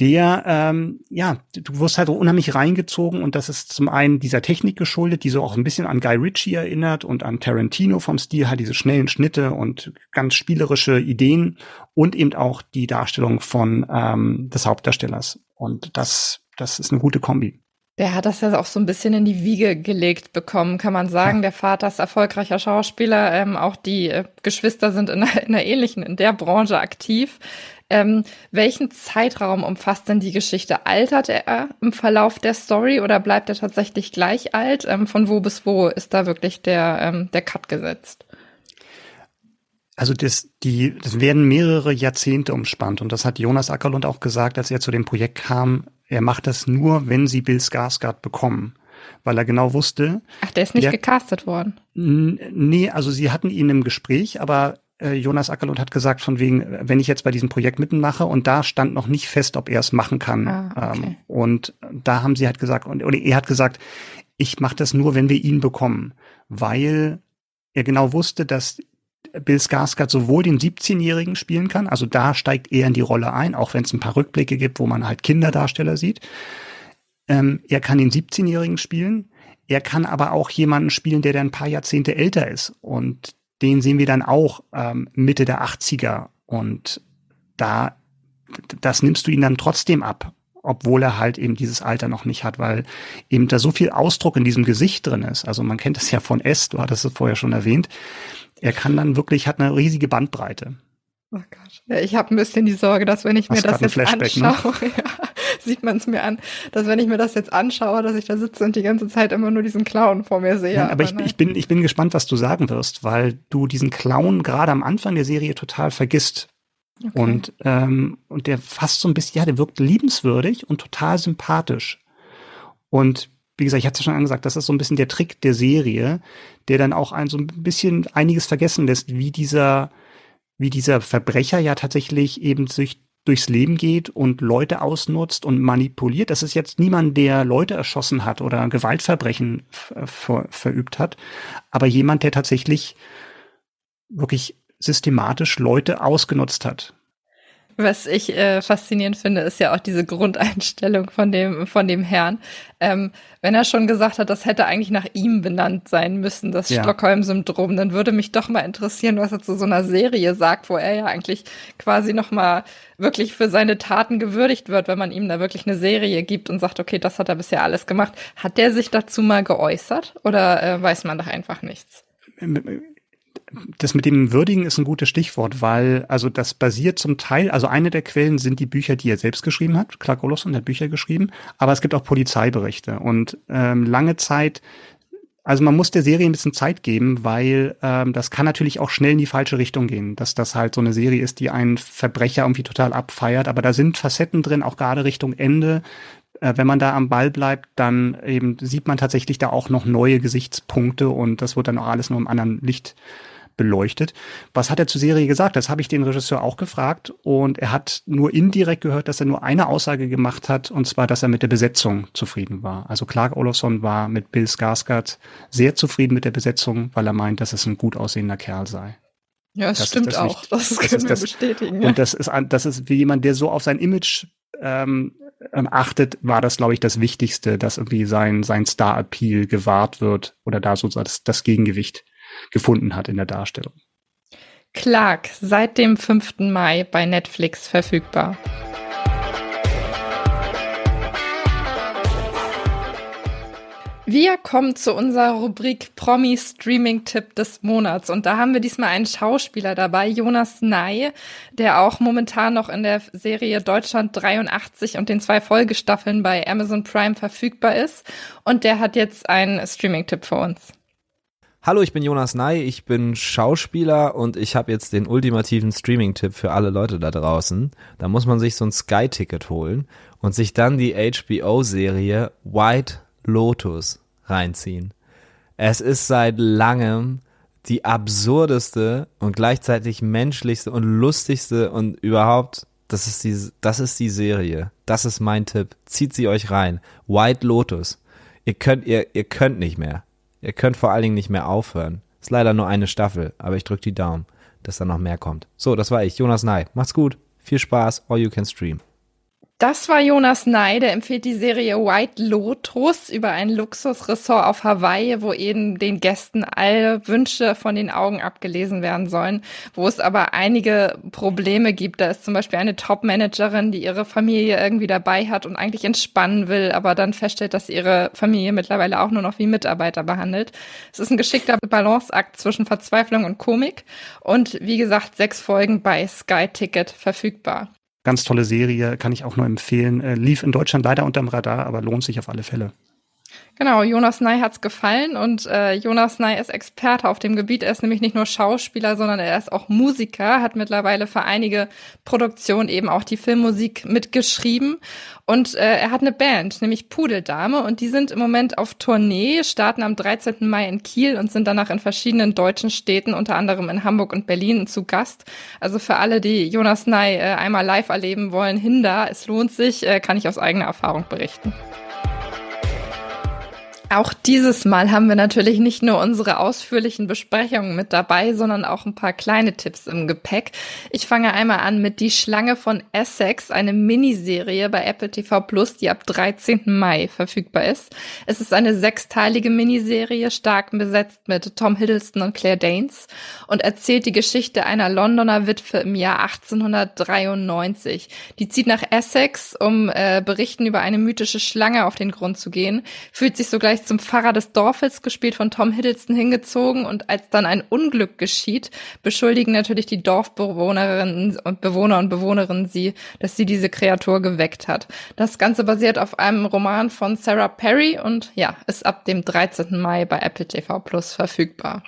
der, ähm, ja, du wirst halt unheimlich reingezogen und das ist zum einen dieser Technik geschuldet, die so auch ein bisschen an Guy Ritchie erinnert und an Tarantino vom Stil, hat diese schnellen Schnitte und ganz spielerische Ideen und eben auch die Darstellung von ähm, des Hauptdarstellers. Und das, das ist eine gute Kombi. Der hat das ja auch so ein bisschen in die Wiege gelegt bekommen, kann man sagen. Ja. Der Vater ist erfolgreicher Schauspieler, ähm, auch die äh, Geschwister sind in einer, in einer ähnlichen, in der Branche aktiv. Ähm, welchen Zeitraum umfasst denn die Geschichte? Altert er im Verlauf der Story oder bleibt er tatsächlich gleich alt? Ähm, von wo bis wo ist da wirklich der, ähm, der Cut gesetzt? Also das, die, das werden mehrere Jahrzehnte umspannt und das hat Jonas Ackerlund auch gesagt, als er zu dem Projekt kam. Er macht das nur, wenn sie Bill Skarsgård bekommen, weil er genau wusste. Ach, der ist nicht der, gecastet worden. Nee, also sie hatten ihn im Gespräch, aber äh, Jonas Ackerlund hat gesagt, von wegen, wenn ich jetzt bei diesem Projekt mitmache und da stand noch nicht fest, ob er es machen kann. Ah, okay. ähm, und da haben sie halt gesagt, und, oder er hat gesagt, ich mache das nur, wenn wir ihn bekommen, weil er genau wusste, dass Bill Skarsgård sowohl den 17-Jährigen spielen kann, also da steigt er in die Rolle ein, auch wenn es ein paar Rückblicke gibt, wo man halt Kinderdarsteller sieht. Ähm, er kann den 17-Jährigen spielen, er kann aber auch jemanden spielen, der dann ein paar Jahrzehnte älter ist. Und den sehen wir dann auch ähm, Mitte der 80er. Und da, das nimmst du ihn dann trotzdem ab, obwohl er halt eben dieses Alter noch nicht hat, weil eben da so viel Ausdruck in diesem Gesicht drin ist. Also man kennt es ja von S, du hattest es vorher schon erwähnt er kann dann wirklich, hat eine riesige Bandbreite. Oh Gott. Ja, ich habe ein bisschen die Sorge, dass wenn ich mir das jetzt ne? anschaue, ne? ja, sieht man es mir an, dass wenn ich mir das jetzt anschaue, dass ich da sitze und die ganze Zeit immer nur diesen Clown vor mir sehe. Nein, aber, aber ich, ich, bin, ich bin gespannt, was du sagen wirst, weil du diesen Clown gerade am Anfang der Serie total vergisst. Okay. Und, ähm, und der fast so ein bisschen, ja, der wirkt liebenswürdig und total sympathisch. Und wie gesagt, ich hatte es schon angesagt, das ist so ein bisschen der Trick der Serie, der dann auch ein so ein bisschen einiges vergessen lässt, wie dieser, wie dieser Verbrecher ja tatsächlich eben sich durchs Leben geht und Leute ausnutzt und manipuliert. Das ist jetzt niemand, der Leute erschossen hat oder Gewaltverbrechen ver verübt hat, aber jemand, der tatsächlich wirklich systematisch Leute ausgenutzt hat. Was ich äh, faszinierend finde, ist ja auch diese Grundeinstellung von dem, von dem Herrn. Ähm, wenn er schon gesagt hat, das hätte eigentlich nach ihm benannt sein müssen, das ja. Stockholm-Syndrom, dann würde mich doch mal interessieren, was er zu so einer Serie sagt, wo er ja eigentlich quasi noch mal wirklich für seine Taten gewürdigt wird, wenn man ihm da wirklich eine Serie gibt und sagt, okay, das hat er bisher alles gemacht. Hat der sich dazu mal geäußert oder äh, weiß man doch einfach nichts? Das mit dem Würdigen ist ein gutes Stichwort, weil also das basiert zum Teil, also eine der Quellen sind die Bücher, die er selbst geschrieben hat. Clark Olofsson hat Bücher geschrieben, aber es gibt auch Polizeiberichte und ähm, lange Zeit also man muss der Serie ein bisschen Zeit geben, weil ähm, das kann natürlich auch schnell in die falsche Richtung gehen, dass das halt so eine Serie ist, die einen Verbrecher irgendwie total abfeiert. Aber da sind Facetten drin, auch gerade Richtung Ende. Äh, wenn man da am Ball bleibt, dann eben sieht man tatsächlich da auch noch neue Gesichtspunkte und das wird dann auch alles nur im anderen Licht beleuchtet. Was hat er zur Serie gesagt? Das habe ich den Regisseur auch gefragt und er hat nur indirekt gehört, dass er nur eine Aussage gemacht hat und zwar, dass er mit der Besetzung zufrieden war. Also Clark Olofsson war mit Bill Skarsgård sehr zufrieden mit der Besetzung, weil er meint, dass es ein gut aussehender Kerl sei. Ja, das, das stimmt das auch. das, das können wir das, bestätigen. Und das ist, das ist wie jemand, der so auf sein Image ähm, ähm, achtet, war das, glaube ich, das Wichtigste, dass irgendwie sein, sein Star-Appeal gewahrt wird oder da so das, das Gegengewicht gefunden hat in der Darstellung. Clark, seit dem 5. Mai bei Netflix verfügbar. Wir kommen zu unserer Rubrik Promi Streaming Tipp des Monats und da haben wir diesmal einen Schauspieler dabei, Jonas Ney, der auch momentan noch in der Serie Deutschland 83 und den zwei Folgestaffeln bei Amazon Prime verfügbar ist und der hat jetzt einen Streaming Tipp für uns. Hallo, ich bin Jonas Ney, ich bin Schauspieler und ich habe jetzt den ultimativen Streaming-Tipp für alle Leute da draußen. Da muss man sich so ein Sky-Ticket holen und sich dann die HBO-Serie White Lotus reinziehen. Es ist seit langem die absurdeste und gleichzeitig menschlichste und lustigste und überhaupt, das ist die, das ist die Serie. Das ist mein Tipp. Zieht sie euch rein. White Lotus. Ihr könnt, ihr, ihr könnt nicht mehr. Ihr könnt vor allen Dingen nicht mehr aufhören. Ist leider nur eine Staffel, aber ich drücke die Daumen, dass da noch mehr kommt. So, das war ich, Jonas Ney. Macht's gut. Viel Spaß. All you can stream. Das war Jonas Ney, der empfiehlt die Serie White Lotus über ein Luxusressort auf Hawaii, wo eben den Gästen alle Wünsche von den Augen abgelesen werden sollen, wo es aber einige Probleme gibt. Da ist zum Beispiel eine Top-Managerin, die ihre Familie irgendwie dabei hat und eigentlich entspannen will, aber dann feststellt, dass ihre Familie mittlerweile auch nur noch wie Mitarbeiter behandelt. Es ist ein geschickter Balanceakt zwischen Verzweiflung und Komik und wie gesagt, sechs Folgen bei Sky Ticket verfügbar. Ganz tolle Serie, kann ich auch nur empfehlen. Äh, lief in Deutschland leider unterm Radar, aber lohnt sich auf alle Fälle. Genau, Jonas Ney hat's gefallen und äh, Jonas Ney ist Experte auf dem Gebiet. Er ist nämlich nicht nur Schauspieler, sondern er ist auch Musiker, hat mittlerweile für einige Produktionen eben auch die Filmmusik mitgeschrieben und äh, er hat eine Band, nämlich Pudeldame und die sind im Moment auf Tournee, starten am 13. Mai in Kiel und sind danach in verschiedenen deutschen Städten, unter anderem in Hamburg und Berlin zu Gast. Also für alle, die Jonas Ney äh, einmal live erleben wollen, hin es lohnt sich, äh, kann ich aus eigener Erfahrung berichten. Auch dieses Mal haben wir natürlich nicht nur unsere ausführlichen Besprechungen mit dabei, sondern auch ein paar kleine Tipps im Gepäck. Ich fange einmal an mit Die Schlange von Essex, eine Miniserie bei Apple TV Plus, die ab 13. Mai verfügbar ist. Es ist eine sechsteilige Miniserie, stark besetzt mit Tom Hiddleston und Claire Danes und erzählt die Geschichte einer Londoner Witwe im Jahr 1893. Die zieht nach Essex, um äh, Berichten über eine mythische Schlange auf den Grund zu gehen, fühlt sich sogleich zum Pfarrer des Dorfes, gespielt von Tom Hiddleston, hingezogen und als dann ein Unglück geschieht, beschuldigen natürlich die Dorfbewohnerinnen und Bewohner und Bewohnerinnen sie, dass sie diese Kreatur geweckt hat. Das Ganze basiert auf einem Roman von Sarah Perry und ja, ist ab dem 13. Mai bei Apple TV Plus verfügbar.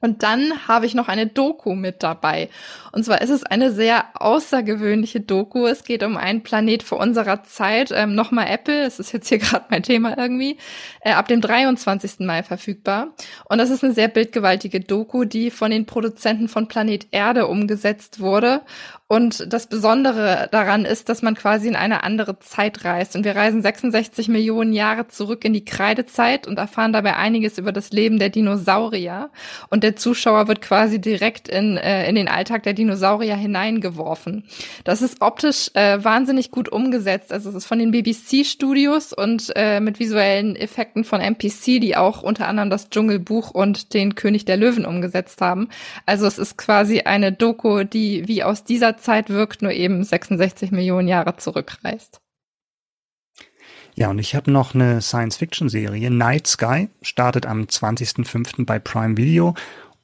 Und dann habe ich noch eine Doku mit dabei. Und zwar ist es eine sehr außergewöhnliche Doku. Es geht um einen Planet vor unserer Zeit. Ähm, Nochmal Apple, es ist jetzt hier gerade mein Thema irgendwie. Äh, ab dem 23. Mai verfügbar. Und das ist eine sehr bildgewaltige Doku, die von den Produzenten von Planet Erde umgesetzt wurde. Und das Besondere daran ist, dass man quasi in eine andere Zeit reist. Und wir reisen 66 Millionen Jahre zurück in die Kreidezeit und erfahren dabei einiges über das Leben der Dinosaurier. Und der Zuschauer wird quasi direkt in, äh, in den Alltag der Dinosaurier hineingeworfen. Das ist optisch äh, wahnsinnig gut umgesetzt. Also es ist von den BBC-Studios und äh, mit visuellen Effekten von MPC, die auch unter anderem das Dschungelbuch und den König der Löwen umgesetzt haben. Also es ist quasi eine Doku, die wie aus dieser Zeit wirkt, nur eben 66 Millionen Jahre zurückreist. Ja, und ich habe noch eine Science-Fiction-Serie. Night Sky startet am 20.05. bei Prime Video.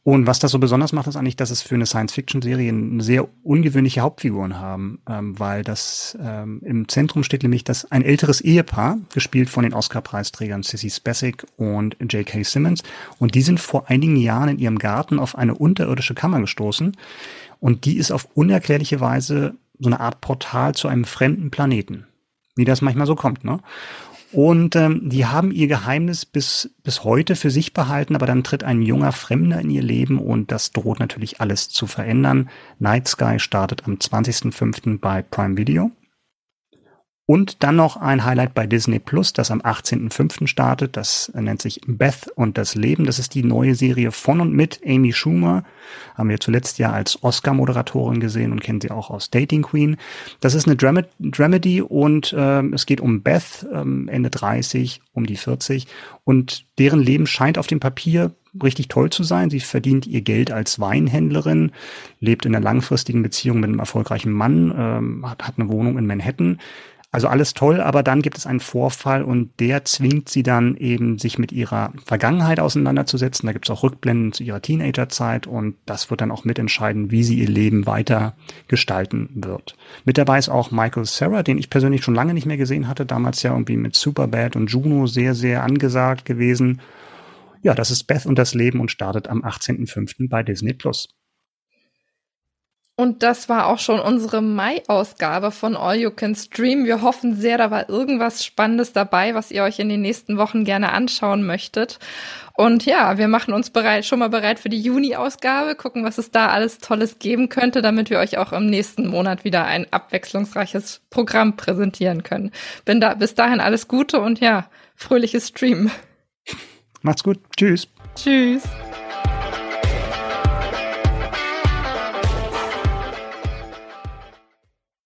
Und was das so besonders macht, ist eigentlich, dass es für eine Science-Fiction-Serie sehr ungewöhnliche Hauptfiguren haben, ähm, weil das ähm, im Zentrum steht nämlich das ein älteres Ehepaar, gespielt von den Oscar-Preisträgern Sissy Spacek und J.K. Simmons. Und die sind vor einigen Jahren in ihrem Garten auf eine unterirdische Kammer gestoßen. Und die ist auf unerklärliche Weise so eine Art Portal zu einem fremden Planeten. Wie das manchmal so kommt, ne? Und ähm, die haben ihr Geheimnis bis, bis heute für sich behalten, aber dann tritt ein junger Fremder in ihr Leben und das droht natürlich alles zu verändern. Night Sky startet am 20.05. bei Prime Video. Und dann noch ein Highlight bei Disney Plus, das am 18.05. startet. Das nennt sich Beth und das Leben. Das ist die neue Serie von und mit Amy Schumer. Haben wir zuletzt ja als Oscar-Moderatorin gesehen und kennen sie auch aus Dating Queen. Das ist eine Dram Dramedy und äh, es geht um Beth, ähm, Ende 30, um die 40. Und deren Leben scheint auf dem Papier richtig toll zu sein. Sie verdient ihr Geld als Weinhändlerin, lebt in einer langfristigen Beziehung mit einem erfolgreichen Mann, ähm, hat, hat eine Wohnung in Manhattan also alles toll, aber dann gibt es einen Vorfall und der zwingt sie dann eben, sich mit ihrer Vergangenheit auseinanderzusetzen. Da gibt es auch Rückblenden zu ihrer Teenagerzeit und das wird dann auch mitentscheiden, wie sie ihr Leben weiter gestalten wird. Mit dabei ist auch Michael Sarah, den ich persönlich schon lange nicht mehr gesehen hatte, damals ja irgendwie mit Superbad und Juno sehr, sehr angesagt gewesen. Ja, das ist Beth und das Leben und startet am 18.05. bei Disney Plus. Und das war auch schon unsere Mai-Ausgabe von All You Can Stream. Wir hoffen sehr, da war irgendwas Spannendes dabei, was ihr euch in den nächsten Wochen gerne anschauen möchtet. Und ja, wir machen uns bereit, schon mal bereit für die Juni-Ausgabe, gucken, was es da alles Tolles geben könnte, damit wir euch auch im nächsten Monat wieder ein abwechslungsreiches Programm präsentieren können. Bin da, bis dahin alles Gute und ja, fröhliches Stream. Macht's gut. Tschüss. Tschüss.